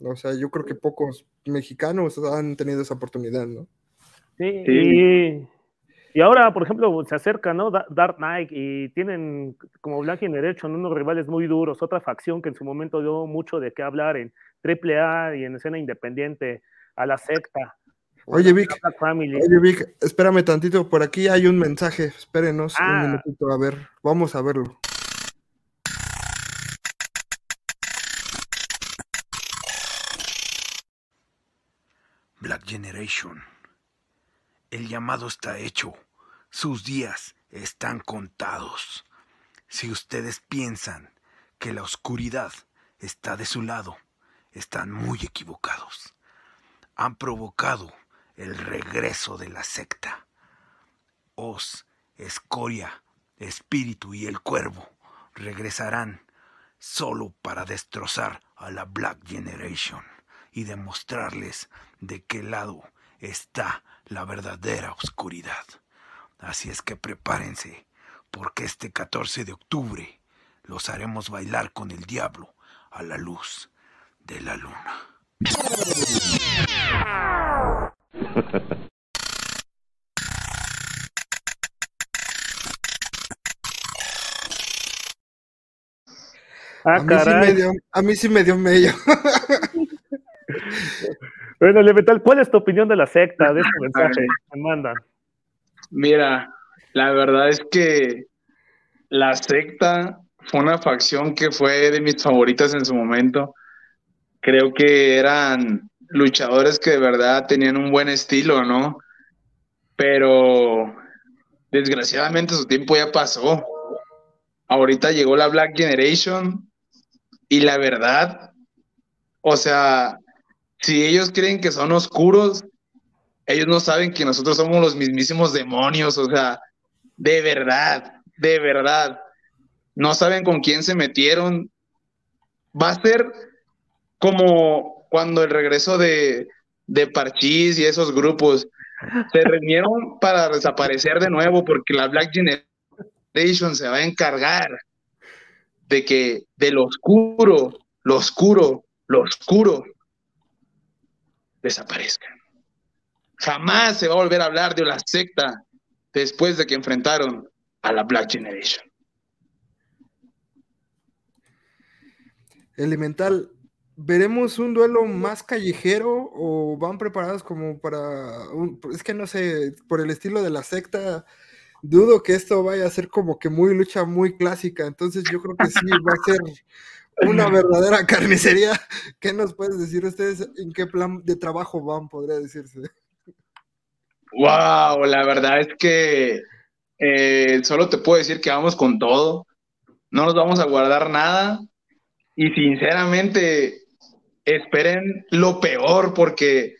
O sea, yo creo que pocos mexicanos han tenido esa oportunidad, ¿no? Sí, Y, ahora, por ejemplo, se acerca, ¿no? Dark Knight y tienen como Black Derecho en unos rivales muy duros, otra facción que en su momento dio mucho de qué hablar en AAA y en escena independiente, a la secta. Oye, Vic, oye, Vic, espérame tantito, por aquí hay un mensaje, espérenos un ah. minutito, a ver, vamos a verlo. Black Generation, el llamado está hecho, sus días están contados. Si ustedes piensan que la oscuridad está de su lado, están muy equivocados. Han provocado el regreso de la secta. Os, Escoria, Espíritu y el Cuervo regresarán solo para destrozar a la Black Generation y demostrarles de qué lado está la verdadera oscuridad. Así es que prepárense, porque este 14 de octubre los haremos bailar con el diablo a la luz de la luna. Ah, a, mí sí me dio, a mí sí me dio medio. bueno, Levetal, ¿cuál es tu opinión de la secta, de este mensaje que mandan? Mira, la verdad es que la secta fue una facción que fue de mis favoritas en su momento. Creo que eran luchadores que de verdad tenían un buen estilo, ¿no? Pero desgraciadamente su tiempo ya pasó. Ahorita llegó la Black Generation y la verdad, o sea, si ellos creen que son oscuros, ellos no saben que nosotros somos los mismísimos demonios, o sea, de verdad, de verdad. No saben con quién se metieron. Va a ser como cuando el regreso de, de Parchís y esos grupos se reunieron para desaparecer de nuevo porque la Black Generation se va a encargar de que de lo oscuro, lo oscuro, lo oscuro desaparezcan. Jamás se va a volver a hablar de la secta después de que enfrentaron a la Black Generation. Elemental, ¿Veremos un duelo más callejero o van preparados como para... Un, es que no sé, por el estilo de la secta, dudo que esto vaya a ser como que muy lucha muy clásica, entonces yo creo que sí va a ser una verdadera carnicería. ¿Qué nos puedes decir ustedes? ¿En qué plan de trabajo van, podría decirse? Wow, la verdad es que eh, solo te puedo decir que vamos con todo, no nos vamos a guardar nada y sinceramente esperen lo peor porque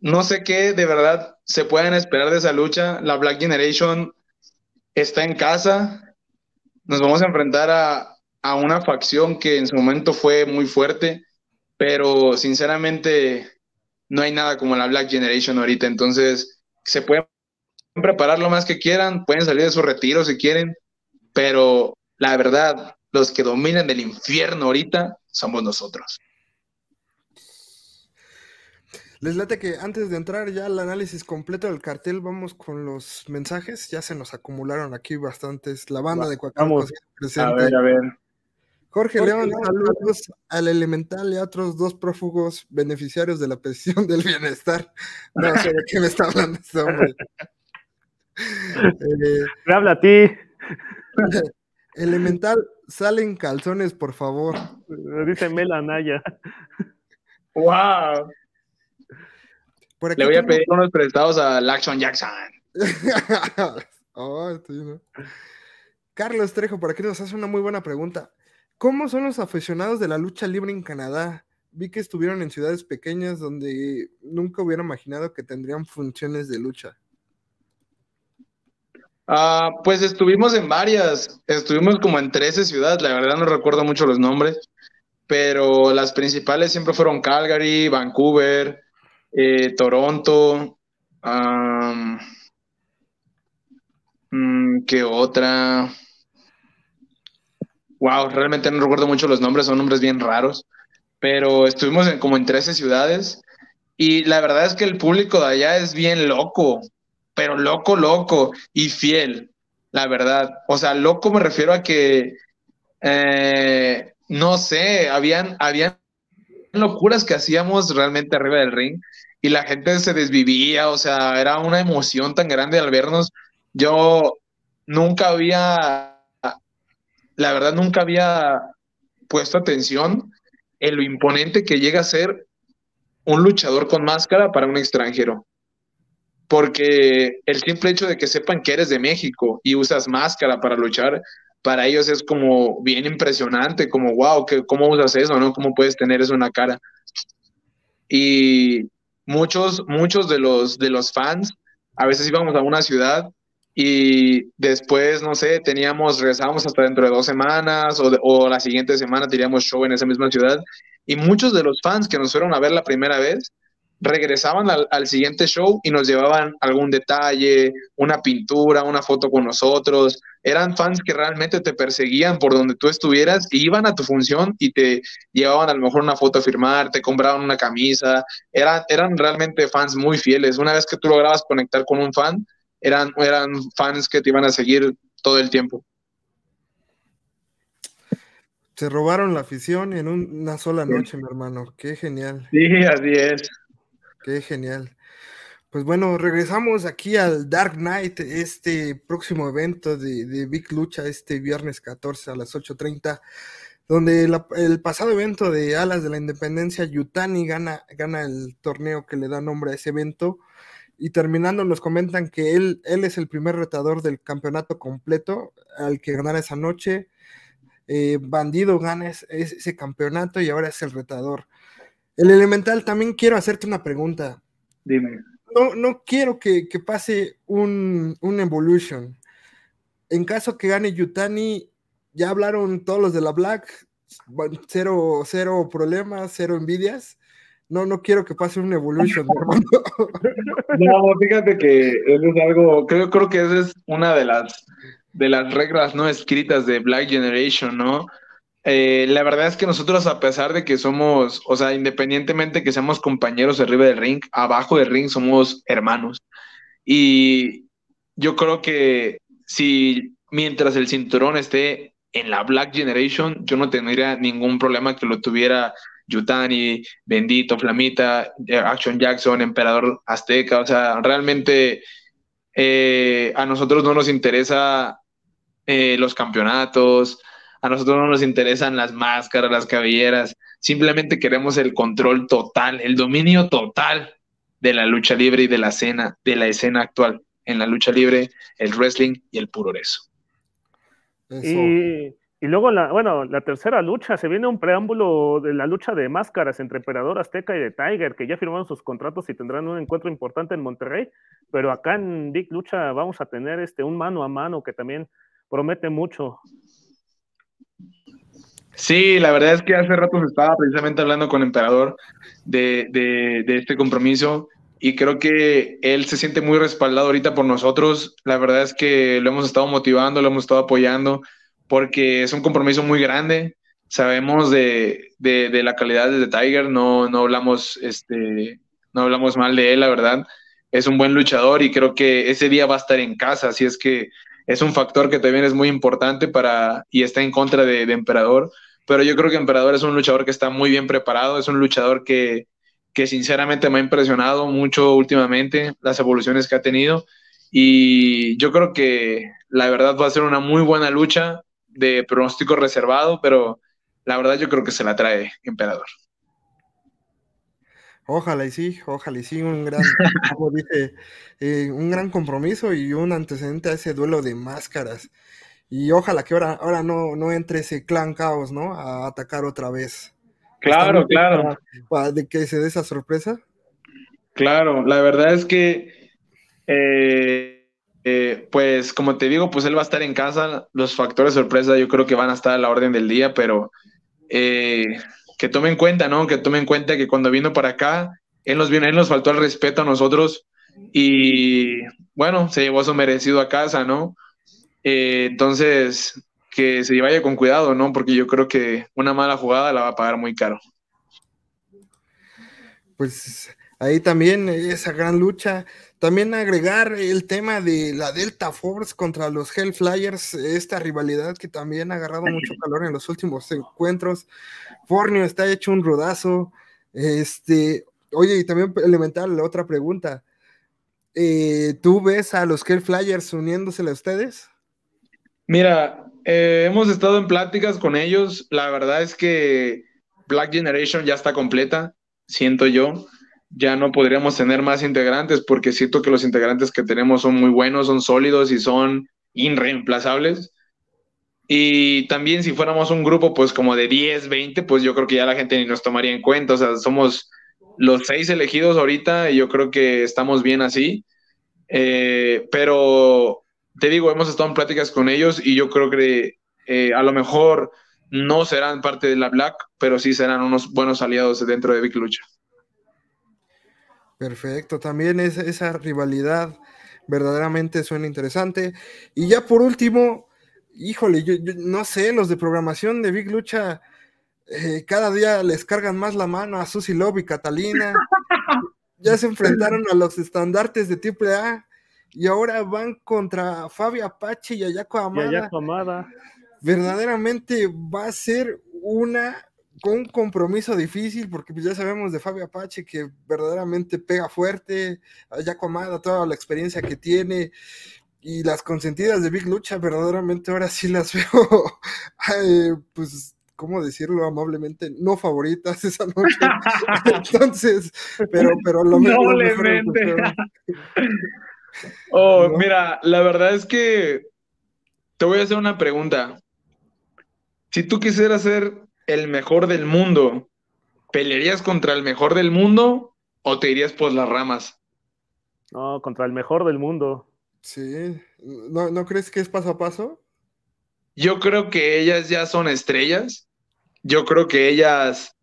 no sé qué de verdad se pueden esperar de esa lucha. La Black Generation está en casa. Nos vamos a enfrentar a, una facción que en su momento fue muy fuerte, pero sinceramente no hay nada como la Black Generation ahorita. Entonces se pueden preparar lo más que quieran, pueden salir de su retiro si quieren, pero la verdad, los que dominan el infierno ahorita somos nosotros. Les late que antes de entrar ya al análisis completo del cartel, vamos con los mensajes. Ya se nos acumularon aquí bastantes. La banda de Cuacán presente. A ver, a ver. Jorge León, saludos al Elemental y a otros dos prófugos beneficiarios de la pensión del bienestar. No sé de qué me está hablando este hombre. Me habla a ti. Elemental, salen calzones, por favor. Dice Mela Naya. ¡Wow! Le voy a pedir unos prestados a Laxon Jackson. oh, Carlos Trejo, por aquí nos hace una muy buena pregunta. ¿Cómo son los aficionados de la lucha libre en Canadá? Vi que estuvieron en ciudades pequeñas donde nunca hubiera imaginado que tendrían funciones de lucha. Ah, pues estuvimos en varias, estuvimos como en 13 ciudades, la verdad no recuerdo mucho los nombres, pero las principales siempre fueron Calgary, Vancouver, eh, Toronto, mm, ¿qué otra? Wow, realmente no recuerdo mucho los nombres, son nombres bien raros, pero estuvimos en, como en 13 ciudades y la verdad es que el público de allá es bien loco, pero loco, loco y fiel, la verdad. O sea, loco me refiero a que, eh, no sé, habían, habían locuras que hacíamos realmente arriba del ring y la gente se desvivía, o sea, era una emoción tan grande al vernos. Yo nunca había la verdad nunca había puesto atención en lo imponente que llega a ser un luchador con máscara para un extranjero. Porque el simple hecho de que sepan que eres de México y usas máscara para luchar, para ellos es como bien impresionante, como wow, que, ¿cómo usas eso? ¿no? ¿Cómo puedes tener eso en la cara? Y muchos, muchos de los, de los fans, a veces íbamos a una ciudad y después, no sé, teníamos, regresábamos hasta dentro de dos semanas o, la siguiente semana teníamos show en esa misma ciudad y muchos de los fans que nos fueron a ver la primera vez regresaban al, siguiente show y nos llevaban algún detalle, una pintura, una foto con nosotros. Eran fans que realmente te perseguían por donde tú estuvieras y iban a tu función y te llevaban a lo mejor una foto a firmar, te compraban una camisa. Eran, eran realmente fans muy fieles. Una vez que tú lograbas conectar con un fan, eran, eran fans que te iban a seguir todo el tiempo. Se robaron la afición en una sola noche, mi hermano. Qué genial. Sí, así es. Qué genial. Pues bueno, regresamos aquí al Dark Knight, este próximo evento de, Big Lucha, este viernes 14 a las 8.30, donde el pasado evento de Alas de la Independencia, Yutani gana, gana el torneo que le da nombre a ese evento y terminando nos comentan que él, él es el primer retador del campeonato completo al que ganara esa noche. Eh, Bandido gana ese, campeonato y ahora es el retador. El elemental, también quiero hacerte una pregunta. Dime. No, no quiero que, pase un, un, Evolution. En caso que gane Yutani, ya hablaron todos los de la Black, cero, cero problemas, cero envidias no, no quiero que pase un Evolution, hermano. No, fíjate que eso es algo, creo, creo que esa es una de las, de las reglas no escritas de Black Generation, ¿no? Eh, la verdad es que nosotros, a pesar de que somos, o sea, independientemente que seamos compañeros arriba del ring, abajo del ring somos hermanos. Y yo creo que si mientras el cinturón esté en la Black Generation, yo no tendría ningún problema que lo tuviera Yutani, Bendito, Flamita, eh, Action Jackson, Emperador Azteca, o sea, realmente eh, a nosotros no nos interesa los campeonatos, a nosotros no nos interesan las máscaras, las cabelleras, simplemente queremos el control total, el dominio total de la lucha libre y de la escena, de la escena actual en la lucha libre, el wrestling y el puro eso. Y luego, la, bueno, la tercera lucha, se viene un preámbulo de la lucha de máscaras entre Emperador Azteca y de Tiger, que ya firmaron sus contratos y tendrán un encuentro importante en Monterrey, pero acá en Big Lucha vamos a tener este, un mano a mano que también promete mucho. Sí, la verdad es que hace rato estaba precisamente hablando con Emperador de, de, de este compromiso y creo que él se siente muy respaldado ahorita por nosotros. La verdad es que lo hemos estado motivando, lo hemos estado apoyando porque es un compromiso muy grande. Sabemos de, de, la calidad de Tiger, no, no, hablamos, este, no hablamos mal de él, la verdad. Es un buen luchador y creo que ese día va a estar en casa, así es que es un factor que también es muy importante para y está en contra de, Emperador, pero yo creo que Emperador es un luchador que está muy bien preparado, es un luchador que, que sinceramente me ha impresionado mucho últimamente, las evoluciones que ha tenido, y yo creo que la verdad va a ser una muy buena lucha de pronóstico reservado, pero la verdad yo creo que se la trae Emperador. Ojalá y sí, ojalá y sí, un gran, como dice, eh, un gran compromiso y un antecedente a ese duelo de máscaras. Y ojalá que ahora, ahora no, no entre ese clan caos, ¿no? A atacar otra vez. Claro, claro. de que se dé esa sorpresa. Claro, la verdad es que, eh, eh, pues como te digo, pues él va a estar en casa. Los factores sorpresa yo creo que van a estar a la orden del día, pero que tome en cuenta, ¿no? Que tome en cuenta que cuando vino para acá, él nos, vino, él nos faltó el respeto a nosotros y bueno, se llevó su merecido a casa, ¿no? Eh, entonces, que se vaya con cuidado, ¿no? Porque yo creo que una mala jugada la va a pagar muy caro. Pues ahí también esa gran lucha. También agregar el tema de la Delta Force contra los Hellflyers, esta rivalidad que también ha agarrado mucho calor en los últimos encuentros. Fornio está hecho un rodazo. Este, oye, y también elemental, la otra pregunta. Eh, ¿Tú ves a los Hellflyers uniéndose a ustedes? Mira, eh, hemos estado en pláticas con ellos. La verdad es que Black Generation ya está completa, siento yo. Ya no podríamos tener más integrantes porque siento que los integrantes que tenemos son muy buenos, son sólidos y son irreemplazables. Y también si fuéramos un grupo pues como de 10, 20, pues yo creo que ya la gente ni nos tomaría en cuenta. O sea, somos los seis elegidos ahorita y yo creo que estamos bien así. Eh, pero te digo, hemos estado en pláticas con ellos y yo creo que eh, a lo mejor no serán parte de la Black, pero sí serán unos buenos aliados dentro de Big Lucha. Perfecto, también es, esa rivalidad verdaderamente suena interesante. Y ya por último, híjole, yo, no sé, los de programación de Big Lucha eh, cada día les cargan más la mano a Susy Love y Catalina. ya se enfrentaron a los estandartes de AAA y ahora van contra Fabio Apache y Ayako Amada. Amada. Verdaderamente va a ser una un compromiso difícil porque pues ya sabemos de Fabio Apache que verdaderamente pega fuerte, Ayako Amada, toda la experiencia que tiene y las consentidas de Big Lucha verdaderamente ahora sí las veo pues ¿cómo decirlo amablemente? No favoritas esa noche. Entonces, pero, pero lo, mejor, Oh, mira, la verdad es que te voy a hacer una pregunta. Si tú quisieras ser el mejor del mundo, ¿pelearías contra el mejor del mundo o te irías por las ramas? No, contra el mejor del mundo. Sí. ¿No, ¿No crees que es paso a paso? Yo creo que ellas ya son estrellas. Yo creo que ellas,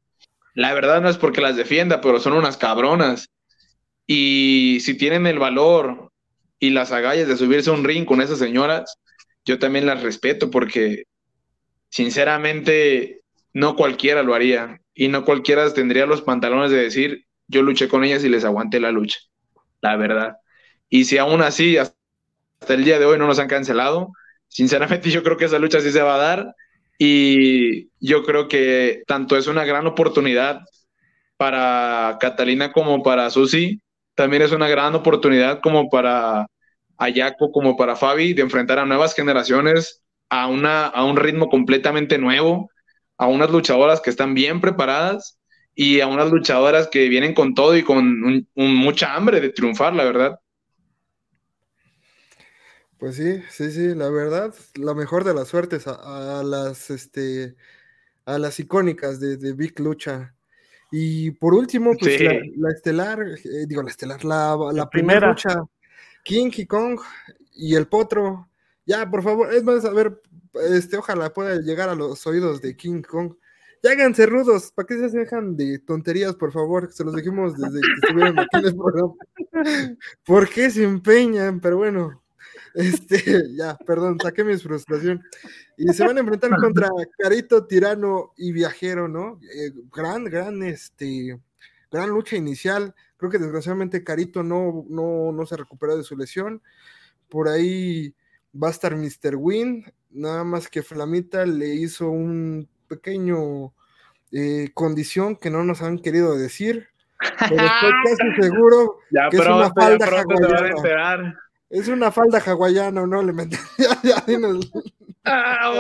la verdad no es porque las defienda, pero son unas cabronas. Y si tienen el valor y las agallas de subirse a un ring con esas señoras, yo también las respeto porque sinceramente no cualquiera lo haría y no cualquiera tendría los pantalones de decir yo luché con ellas y les aguanté la lucha, la verdad. Y si aún así hasta el día de hoy no nos han cancelado, sinceramente yo creo que esa lucha sí se va a dar y yo creo que tanto es una gran oportunidad para Catalina como para Susi, también es una gran oportunidad como para a Jaco como para Fabi, de enfrentar a nuevas generaciones a, una, a un ritmo completamente nuevo, a unas luchadoras que están bien preparadas y a unas luchadoras que vienen con todo y con mucha hambre de triunfar, la verdad. Pues sí, sí, sí, la verdad, la mejor de las suertes a, las, este, a las icónicas de, de, Big Lucha. Y por último, pues la, estelar, eh, digo la estelar, la, la, primera lucha King Kong y el Potro. Ya, por favor, es más, a ver, este, ojalá pueda llegar a los oídos de King Kong. Ya háganse rudos, ¿para qué se dejan de tonterías, por favor? Se los dijimos desde que estuvieron aquí en el programa. ¿Por qué se empeñan? Pero bueno, este, ya, perdón, saqué mi frustración. Y se van a enfrentar contra Carito, Tirano y Viajero, ¿no? Eh, gran, gran, este, gran lucha inicial. Creo que desgraciadamente Carito no, no, no se recuperó de su lesión. Por ahí va a estar Mr. Win, nada más que Flamita le hizo un pequeño eh, condición que no nos han querido decir, pero estoy casi seguro que es una falda hawaiana. Es una falda hawaiana, ¿no? Le ya, ah,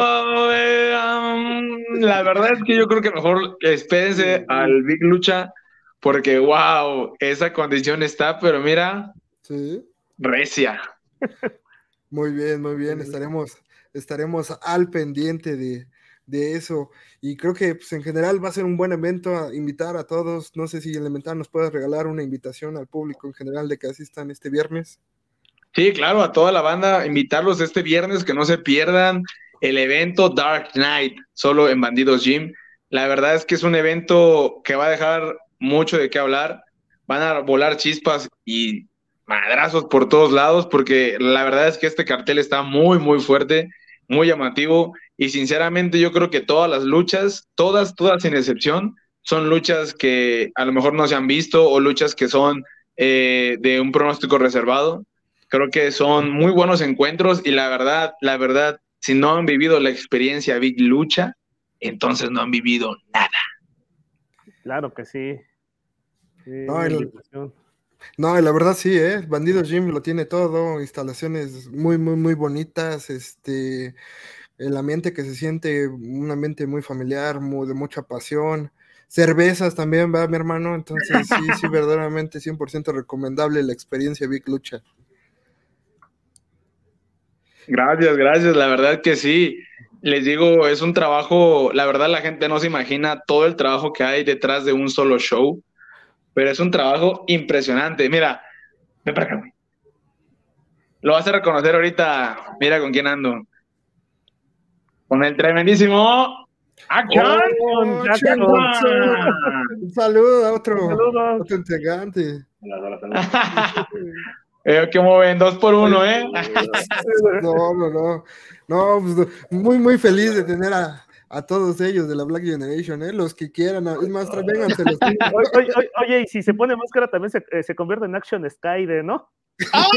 um, la verdad es que yo creo que mejor espérense al Big Lucha, porque wow, esa condición está, pero mira, sí. recia. Muy bien, muy bien, estaremos, estaremos al pendiente de, de eso. Y creo que pues, en general va a ser un buen evento a invitar a todos. No sé si Elemental nos puede regalar una invitación al público en general de que asistan este viernes. Sí, claro, a toda la banda, invitarlos este viernes, que no se pierdan el evento Dark Knight, solo en Bandidos Gym. La verdad es que es un evento que va a dejar mucho de qué hablar. Van a volar chispas y madrazos por todos lados, porque la verdad es que este cartel está muy, muy fuerte, muy llamativo y sinceramente yo creo que todas las luchas, todas, todas sin excepción, son luchas que a lo mejor no se han visto o luchas que son eh, de un pronóstico reservado. Creo que son muy buenos encuentros y la verdad, la verdad, si no han vivido la experiencia Big Lucha, entonces no han vivido nada. Claro que sí. No, la verdad sí, ¿eh? Bandido Jim lo tiene todo, instalaciones muy, muy, muy bonitas, este, el ambiente que se siente, un ambiente muy familiar, muy, de mucha pasión. Cervezas también, va mi hermano. Entonces, sí, sí, verdaderamente 100% recomendable la experiencia Big Lucha. Gracias, gracias. La verdad que sí. Les digo, es un trabajo, la verdad la gente no se imagina todo el trabajo que hay detrás de un solo show, pero es un trabajo impresionante. Mira, ven para acá, güey. Lo vas a reconocer ahorita. Mira con quién ando con el tremendísimo Action. Un saludo a otro, otro integrante. eh, ¿Cómo ven? Dos por uno, ¿eh? no, no, no. No, pues, muy, muy feliz de tener a, a todos ellos de la Black Generation, ¿eh? los que quieran. Es más, vénganse los oye, oye, oye, y si se pone máscara también se, eh, se convierte en Action Sky, ¿no? ¡Ah!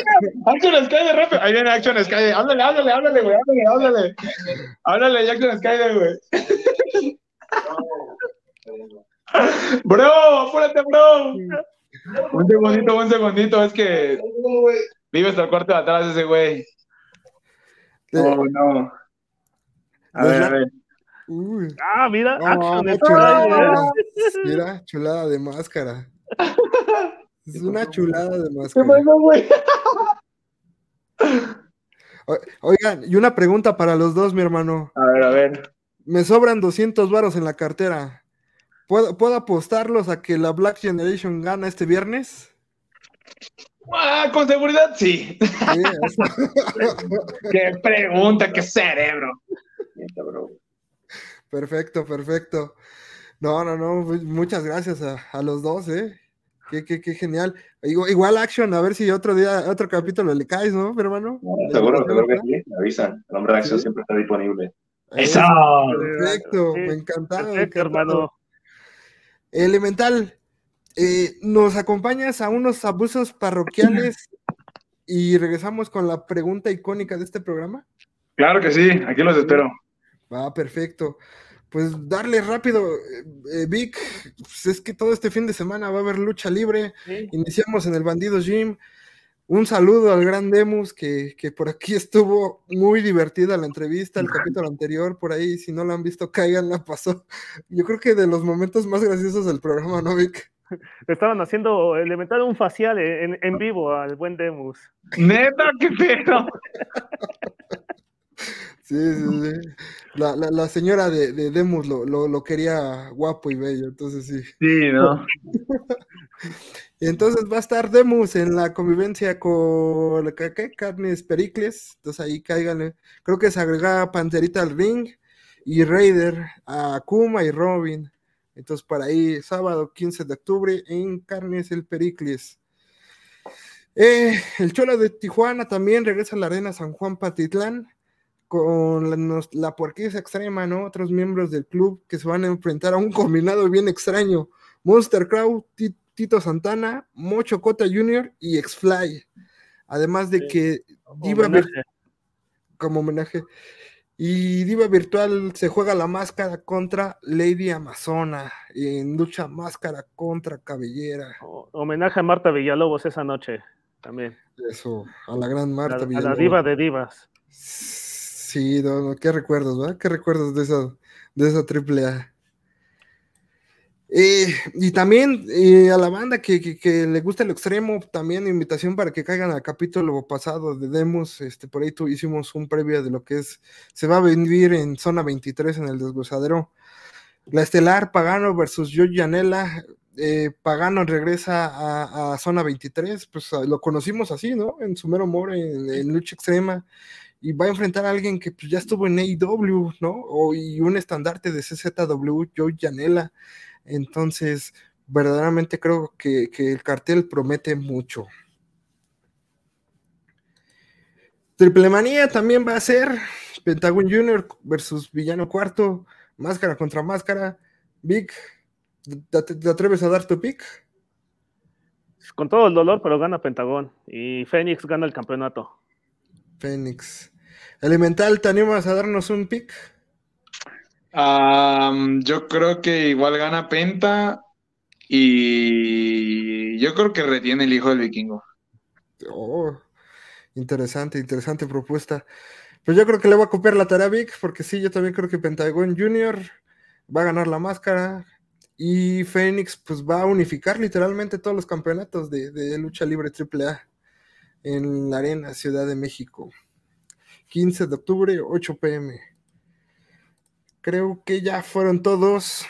Action Sky de rápido. Ahí viene Action Sky. Háblale, háblale, háblale, güey. Háblale, háblale. Háblale, Action Sky, güey. Bro, apúrate, bro. Un segundito, un segundito. Es que vive hasta el cuarto de atrás ese güey. Oh, no. A ver, a ver. Ah, mira, Action Sky. Mira, chulada de máscara. Es una chulada de máscara. Oigan, y una pregunta para los dos, mi hermano. A ver, a ver. Me sobran 200 varos en la cartera. ¿Puedo, ¿Puedo, apostarlos a que la Black Generation gana este viernes? Ah, con seguridad sí. qué pregunta, qué cerebro. Perfecto, perfecto. No, no, no, pues, muchas gracias a, a los dos, ¿eh? Qué, qué, qué genial. Igual, Action, a ver si otro día, otro capítulo le caes, ¿no, hermano? seguro, seguro que sí, me avisan. El hombre de Action siempre está disponible. ¡Eso! Perfecto, me encantaba. Perfecto, hermano. Elemental, eh, ¿nos acompañas a unos abusos parroquiales y regresamos con la pregunta icónica de este programa? Claro que sí, aquí los espero. Va, perfecto pues darle rápido, eh, eh, Vic, pues es que todo este fin de semana va a haber lucha libre. Iniciamos en el Bandido Gym. Un saludo al gran Demus, que, por aquí estuvo muy divertida la entrevista, el capítulo anterior, por ahí, si no la han visto, caigan, la pasó. Yo creo que de los momentos más graciosos del programa, ¿no, Vic? Estaban haciendo elemental un facial en, en vivo al buen Demus. Neta, qué pedo. Sí, sí, sí. La, la, la señora de, de Demus lo, lo, lo, quería guapo y bello, entonces sí. Sí, ¿no? entonces va a estar Demus en la convivencia con ¿qué? Carnes Pericles, entonces ahí cáiganle. Creo que se agrega Panterita al ring y Raider a Kuma y Robin. Entonces para ahí, sábado 15 de octubre en Carnes el Pericles. Eh, el Cholo de Tijuana también regresa a la Arena San Juan Patitlán con la, la extrema, ¿no? Otros miembros del club que se van a enfrentar a un combinado bien extraño. Monster Crow, Tito Santana, Mocho Cota Jr. y X-Fly. Además de que como homenaje. como homenaje. Y Diva Virtual se juega la máscara contra Lady Amazona en lucha máscara contra cabellera. homenaje a Marta Villalobos esa noche también. Eso, a la gran Marta Villalobos. A la diva de divas. Sí, qué recuerdos, ¿verdad? ¿Qué recuerdos de esa, de esa triple A? Eh, y también eh, a la banda que, le gusta el extremo, también invitación para que caigan al capítulo pasado de Demos. Este, por ahí tu, hicimos un previo de lo que es, se va a vivir en zona 23 en el desgozadero. La estelar Pagano versus Joe Janela. Eh, Pagano regresa a, zona 23, pues lo conocimos así, ¿no? En su mero en, lucha extrema. Y va a enfrentar a alguien que pues, ya estuvo en AEW, ¿no? O, y un estandarte de CZW, Joe Janela. Entonces, verdaderamente creo que, el cartel promete mucho. Triple Manía también va a ser Pentagon Junior versus Villano Cuarto, máscara contra máscara. Big, ¿te, atreves a dar tu pick? Con todo el dolor, pero gana Pentagón. Y Fénix gana el campeonato. Fénix. Elemental, ¿te animas a darnos un pick? yo creo que igual gana Penta y yo creo que retiene el hijo del vikingo. Oh, interesante, interesante propuesta. Pues yo creo que le voy a copiar la tarea Vic, porque sí, yo también creo que Pentagon Junior va a ganar la máscara y Fénix pues va a unificar literalmente todos los campeonatos de, de lucha libre AAA en la Arena Ciudad de México. 15 de octubre, 8 pm. Creo que ya fueron todos.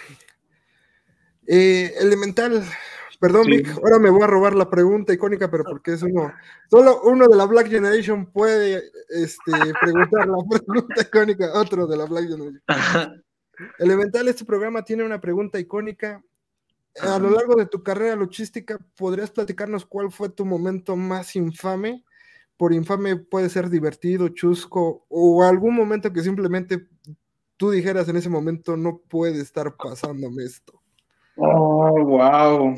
Eh, elemental, perdón, Vic, ahora me voy a robar la pregunta icónica, pero porque es uno, solo uno de la Black Generation puede este, preguntar la pregunta icónica, otro de la Black Generation. Elemental, este programa tiene una pregunta icónica. A lo largo de tu carrera luchística, ¿podrías platicarnos cuál fue tu momento más infame? Por infame puede ser divertido, chusco, o algún momento que simplemente tú dijeras en ese momento, no puede estar pasándome esto? Oh, wow.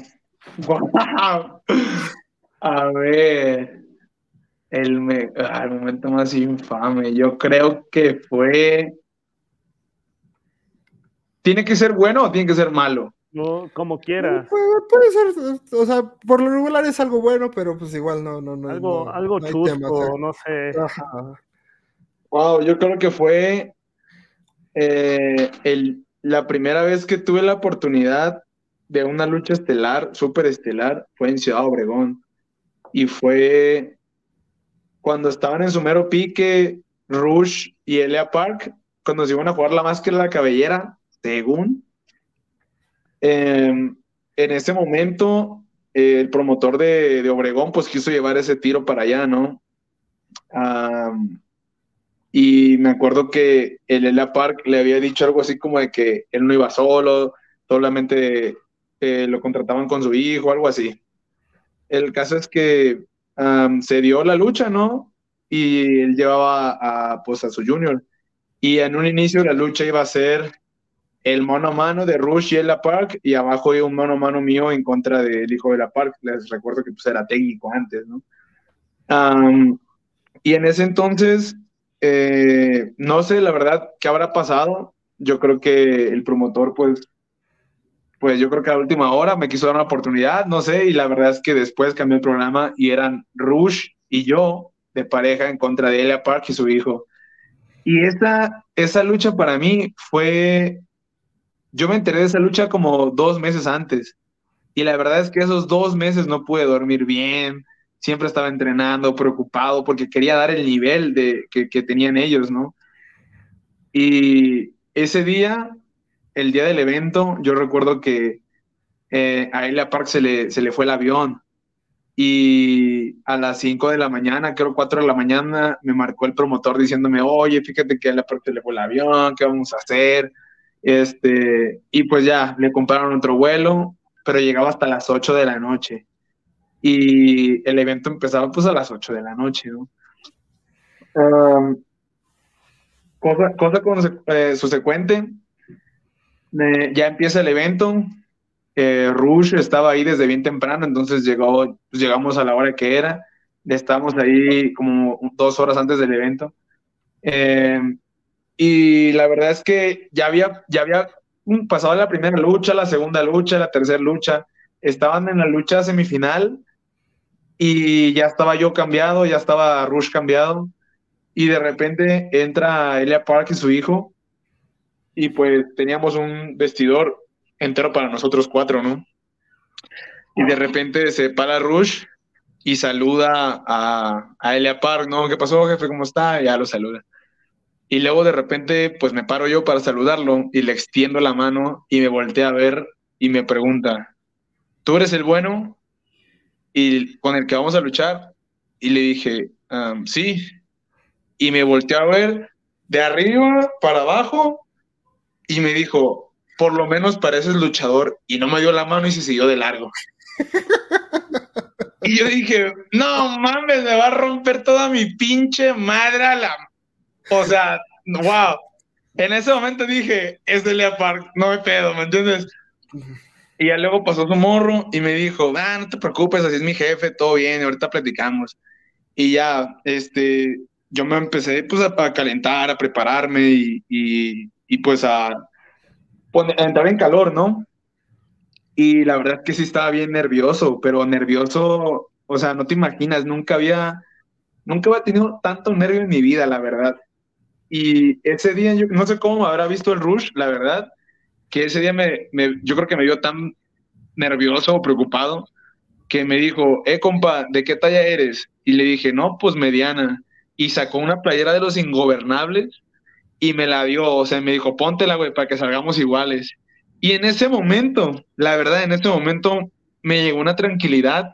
Wow. A ver, el, ah, el momento más infame, yo creo que fue... ¿Tiene que ser bueno o tiene que ser malo? No, como quiera. Puede, ser, o sea, por lo regular es algo bueno, pero pues igual no, no, no. Algo, algo chusco, no sé. Wow, yo creo que fue eh, el, la primera vez que tuve la oportunidad de una lucha estelar, súper estelar, fue en Ciudad Obregón. Y fue cuando estaban en su mero pique, Rush y Elia Park, cuando se iban a jugar la máscara de la cabellera, según. Em, en ese momento, el promotor de, Obregón, pues quiso llevar ese tiro para allá, ¿no? Y me acuerdo que el Ella Park le había dicho algo así como de que él no iba solo, solamente eh, lo contrataban con su hijo, algo así. El caso es que se dio la lucha, ¿no? Y él llevaba a, pues, a su junior. Y en un inicio la lucha iba a ser el mano a mano de Rush y Ella Park, y abajo iba un mano a mano mío en contra del hijo de la Park. Les recuerdo que pues, era técnico antes, ¿no? y en ese entonces eh, no sé, la verdad, qué habrá pasado. Yo creo que el promotor, pues, pues yo creo que a última hora me quiso dar una oportunidad, no sé, y la verdad es que después cambió el programa y eran Rush y yo de pareja en contra de Elia Park y su hijo. Y esa, esa lucha para mí fue, yo me enteré de esa lucha como dos meses antes. Y la verdad es que esos dos meses no pude dormir bien, siempre estaba entrenando, preocupado, porque quería dar el nivel de, que, tenían ellos, ¿no? Y ese día, el día del evento, yo recuerdo que eh, a Elia Park se le, se le fue el avión y a las 5 de la mañana, creo 4 de la mañana, me marcó el promotor diciéndome, oye, fíjate que a Elia Park se le fue el avión, ¿qué vamos a hacer? Este, y pues ya, le compraron otro vuelo, pero llegaba hasta las 8 de la noche y el evento empezaba pues a las 8 de la noche, ¿no? cosa, cosa eh, subsecuente, ya empieza el evento, eh, Rush estaba ahí desde bien temprano, entonces llegó, llegamos a la hora que era, estábamos ahí como dos horas antes del evento. Y la verdad es que ya había, ya había pasado la primera lucha, la segunda lucha, la tercera lucha, estaban en la lucha semifinal y ya estaba yo cambiado, ya estaba Rush cambiado y de repente entra Elia Park y su hijo y pues teníamos un vestidor entero para nosotros cuatro, ¿no? Y de repente se para Rush y saluda a, a Elia Park, ¿no? ¿Qué pasó, jefe? ¿Cómo está? Y ya lo saluda. Y luego de repente, pues me paro yo para saludarlo y le extiendo la mano y me voltea a ver y me pregunta, ¿tú eres el bueno y con el que vamos a luchar? Y le dije, sí. Y me volteó a ver de arriba para abajo y me dijo, por lo menos pareces luchador. Y no me dio la mano y se siguió de largo. y yo dije, no mames, me va a romper toda mi pinche madre a la o sea, wow. En ese momento dije, es de Lea Park, no me pedo, ¿me entiendes? Y ya luego pasó su morro y me dijo, ah, no te preocupes, así es mi jefe, todo bien, ahorita platicamos. Y ya, este, yo me empecé pues a, calentar, a prepararme y, y, pues a, entrar en calor, ¿no? Y la verdad que sí estaba bien nervioso, pero nervioso, o sea, no te imaginas, nunca había, nunca había tenido tanto nervio en mi vida, la verdad. Y ese día, yo no sé cómo habrá visto el Rush, la verdad, que ese día me, yo creo que me vio tan nervioso o preocupado que me dijo, eh, compa, ¿de qué talla eres? Y le dije, no, pues mediana. Y sacó una playera de los ingobernables y me la dio, o sea, me dijo, póntela, güey, para que salgamos iguales. Y en ese momento, la verdad, en ese momento me llegó una tranquilidad,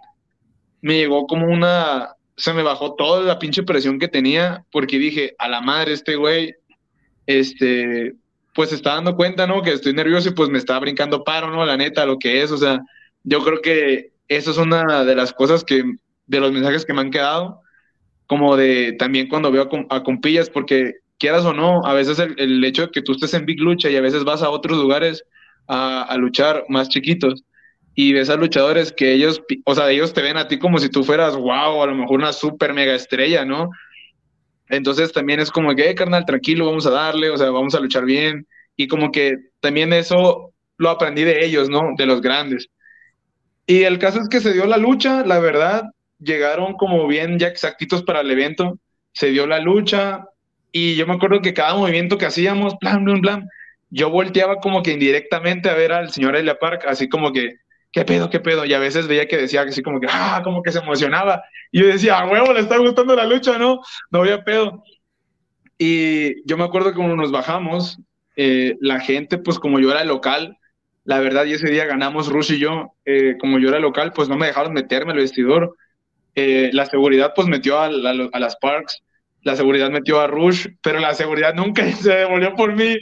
me llegó como una, se me bajó toda la pinche presión que tenía porque dije, a la madre, este güey, este, pues está dando cuenta, ¿no? Que estoy nervioso y pues me está brincando paro, ¿no? La neta, lo que es, o sea, yo creo que eso es una de las cosas que, de los mensajes que me han quedado, como de también cuando veo a, compillas, porque quieras o no, a veces el, hecho de que tú estés en Big Lucha y a veces vas a otros lugares a, a luchar más chiquitos, y ves a luchadores que ellos, o sea, ellos te ven a ti como si tú fueras, wow, a lo mejor una super mega estrella, ¿no? Entonces también es como que, eh, carnal, tranquilo, vamos a darle, o sea, vamos a luchar bien. Y como que también eso lo aprendí de ellos, ¿no? De los grandes. Y el caso es que se dio la lucha, la verdad, llegaron como bien ya exactitos para el evento, se dio la lucha y yo me acuerdo que cada movimiento que hacíamos, plan, plan, plan, yo volteaba como que indirectamente a ver al señor Elia Park, así como que, ¿qué pedo, qué pedo? Y a veces veía que decía así como que, ah, como que se emocionaba. Y yo decía, a huevo, le está gustando la lucha, ¿no? No había pedo. Y yo me acuerdo que cuando nos bajamos, eh, la gente, pues como yo era local, la verdad, y ese día ganamos Rush y yo, eh, como yo era local, pues no me dejaron meterme al vestidor. Eh, la seguridad, pues metió a las parks la seguridad metió a Rush, pero la seguridad nunca se devolvió por mí.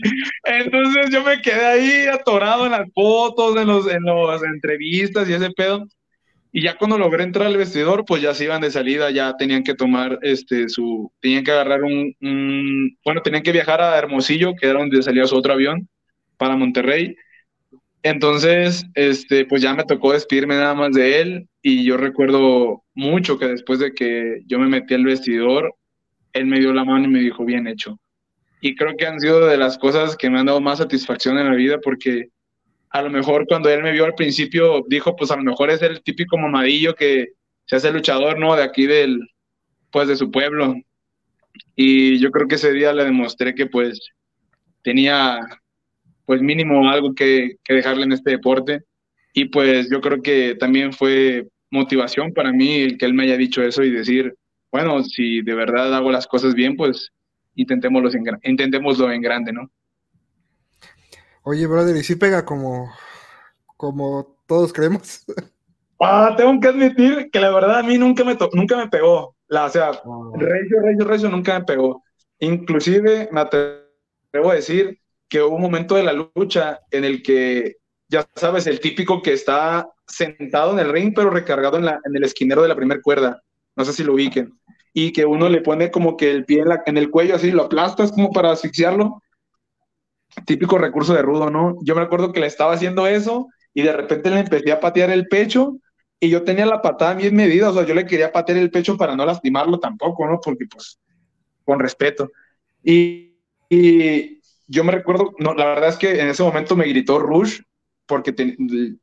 Entonces yo me quedé ahí atorado en las fotos, en, los, en las entrevistas y ese pedo. Y ya cuando logré entrar al vestidor, pues ya se iban de salida, ya tenían que tomar este su, tenían que agarrar un, bueno, tenían que viajar a Hermosillo, que era donde salía su otro avión, para Monterrey. Entonces, este, pues ya me tocó despedirme nada más de él y yo recuerdo mucho que después de que yo me metí al vestidor, él me dio la mano y me dijo, bien hecho. Y creo que han sido de las cosas que me han dado más satisfacción en la vida porque a lo mejor cuando él me vio al principio dijo, pues a lo mejor es el típico mamadillo que se hace luchador, ¿no? De aquí del, pues de su pueblo. Y yo creo que ese día le demostré que pues tenía pues mínimo algo que, que dejarle en este deporte. Y pues yo creo que también fue motivación para mí el que él me haya dicho eso y decir, bueno, si de verdad hago las cosas bien, pues intentémoslo en, intentémoslo en grande, ¿no? Oye, brother, ¿y si pega como, como todos creemos? Ah, tengo que admitir que la verdad a mí nunca me, nunca me pegó. La, o sea, oh. Recio, Recio, Recio nunca me pegó. Inclusive me atrevo a decir que hubo un momento de la lucha en el que, ya sabes, el típico que está sentado en el ring, pero recargado en, la, en el esquinero de la primera cuerda. No sé si lo ubiquen y que uno le pone como que el pie en, el cuello así, lo aplastas como para asfixiarlo. Típico recurso de rudo, ¿no? Yo me acuerdo que le estaba haciendo eso y de repente le empecé a patear el pecho y yo tenía la patada bien medida, o sea, yo le quería patear el pecho para no lastimarlo tampoco, ¿no? Porque pues, con respeto. Y, Y yo me recuerdo, no, la verdad es que en ese momento me gritó Rush porque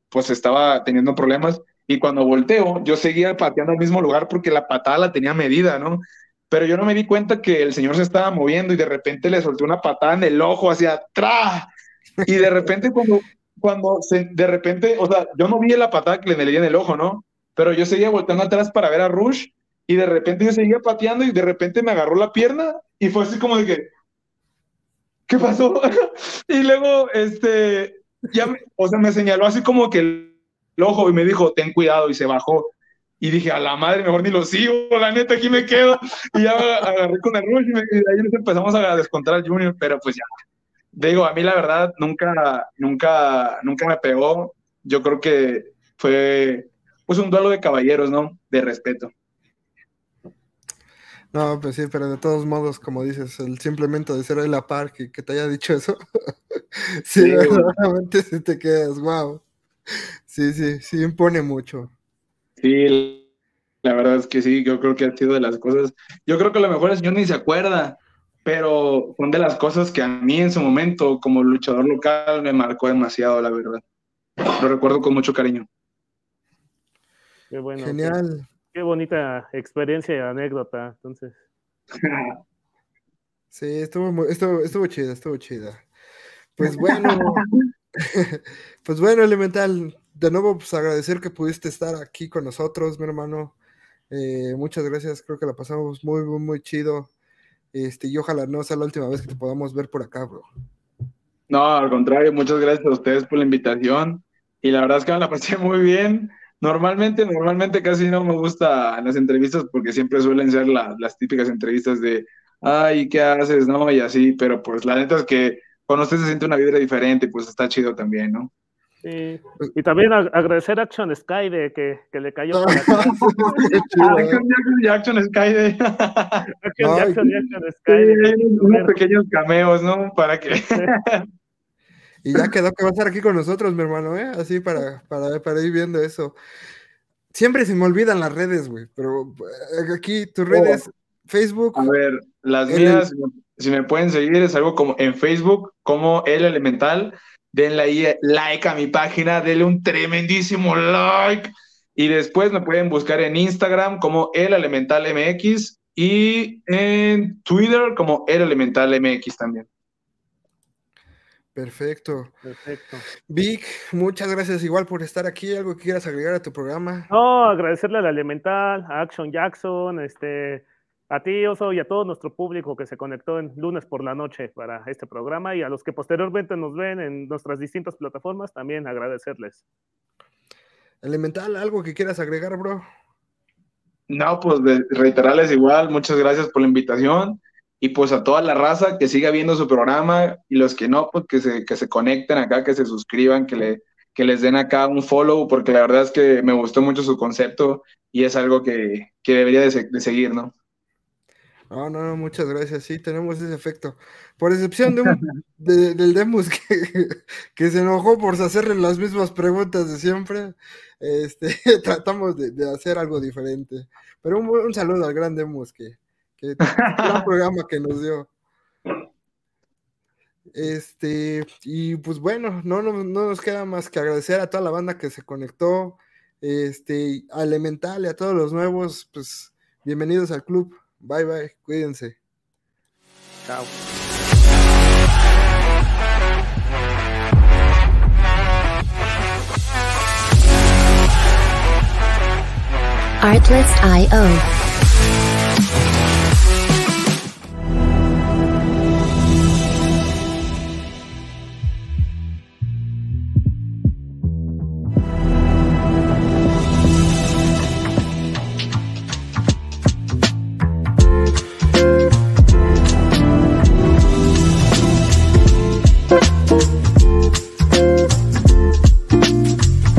pues estaba teniendo problemas y cuando volteo yo seguía pateando al mismo lugar porque la patada la tenía medida, ¿no? Pero yo no me di cuenta que el señor se estaba moviendo y de repente le solté una patada en el ojo hacia atrás y de repente cuando, cuando se, de repente, o sea, yo no vi la patada que le di en el ojo, ¿no? Pero yo seguía volteando atrás para ver a Rush y de repente yo seguía pateando y de repente me agarró la pierna y fue así como de que, ¿qué pasó? y luego, este, ya, o sea, me señaló así como que el, ojo y me dijo, ten cuidado y se bajó. Y dije, a la madre, mejor ni lo sigo, la neta, aquí me quedo. Y ya agarré con el rush y, ahí nos empezamos a descontar al Junior, pero pues ya. Digo, a mí la verdad nunca, nunca, nunca me pegó. Yo creo que fue pues un duelo de caballeros, ¿no? De respeto. No, pues sí, pero de todos modos, como dices, el simplemente de ser ahí la par que, que te haya dicho eso, sí, sí verdaderamente si te quedas, wow. Sí, sí, sí impone mucho. Sí, la verdad es que sí, yo creo que ha sido de las cosas. Yo creo que a lo mejor el señor ni se acuerda, pero son de las cosas que a mí en su momento, como luchador local, me marcó demasiado, la verdad. Lo recuerdo con mucho cariño. Qué bueno. Genial qué bonita experiencia y anécdota, entonces. Sí, estuvo, estuvo, estuvo chida, estuvo chida. Pues bueno, pues bueno, Elemental, de nuevo, pues agradecer que pudiste estar aquí con nosotros, mi hermano. Eh, muchas gracias, creo que la pasamos muy, muy, muy chido. Este, y ojalá no sea la última vez que te podamos ver por acá, bro. No, al contrario, muchas gracias a ustedes por la invitación. Y la verdad es que me la pasé muy bien. Normalmente, normalmente casi no me gusta las entrevistas porque siempre suelen ser las típicas entrevistas de, ay, ¿qué haces? ¿No? Y así, pero pues la neta es que cuando usted se siente una vibra diferente, pues está chido también, ¿no? Sí. Y también agradecer a Action Sky de que, que le cayó para acá. Action Sky de. Action, Action, Action Sky. unos pequeños cameos, ¿no? Para que. Y ya quedó que va a estar aquí con nosotros, mi hermano, ¿eh? Así para, para, para ir viendo eso. Siempre se me olvidan las redes, güey, pero eh, aquí tus oh. redes, Facebook. A ver, las mías, si me pueden seguir, es algo como en Facebook, como El Elemental. Denle ahí like a mi página, denle un tremendísimo like. Y después me pueden buscar en Instagram como El Elemental MX y en Twitter como El Elemental MX también. Perfecto. Perfecto. Vic, muchas gracias igual por estar aquí. ¿Algo que quieras agregar a tu programa? No, agradecerle a la Elemental, a Action Jackson, este, a ti, Oso, y a todo nuestro público que se conectó en lunes por la noche para este programa y a los que posteriormente nos ven en nuestras distintas plataformas, también agradecerles. Elemental, ¿algo que quieras agregar, bro? No, pues reiterarles igual, muchas gracias por la invitación y pues a toda la raza que siga viendo su programa y los que no, pues que se, que se conecten acá, que se suscriban, que, le, que les den acá un follow, porque la verdad es que me gustó mucho su concepto y es algo que, que debería de, seguir, ¿no? No, no, muchas gracias. Sí, tenemos ese efecto. Por excepción de, un, del Demus que, que, se enojó por hacerle las mismas preguntas de siempre, este, tratamos de, de hacer algo diferente. Pero un, un saludo al gran Demus que, que gran programa que nos dio. Este, y pues bueno, no, no, nos queda más que agradecer a toda la banda que se conectó, este, a Elemental y a todos los nuevos, pues bienvenidos al club. Bye bye, cuídense. Chao. Artlist.io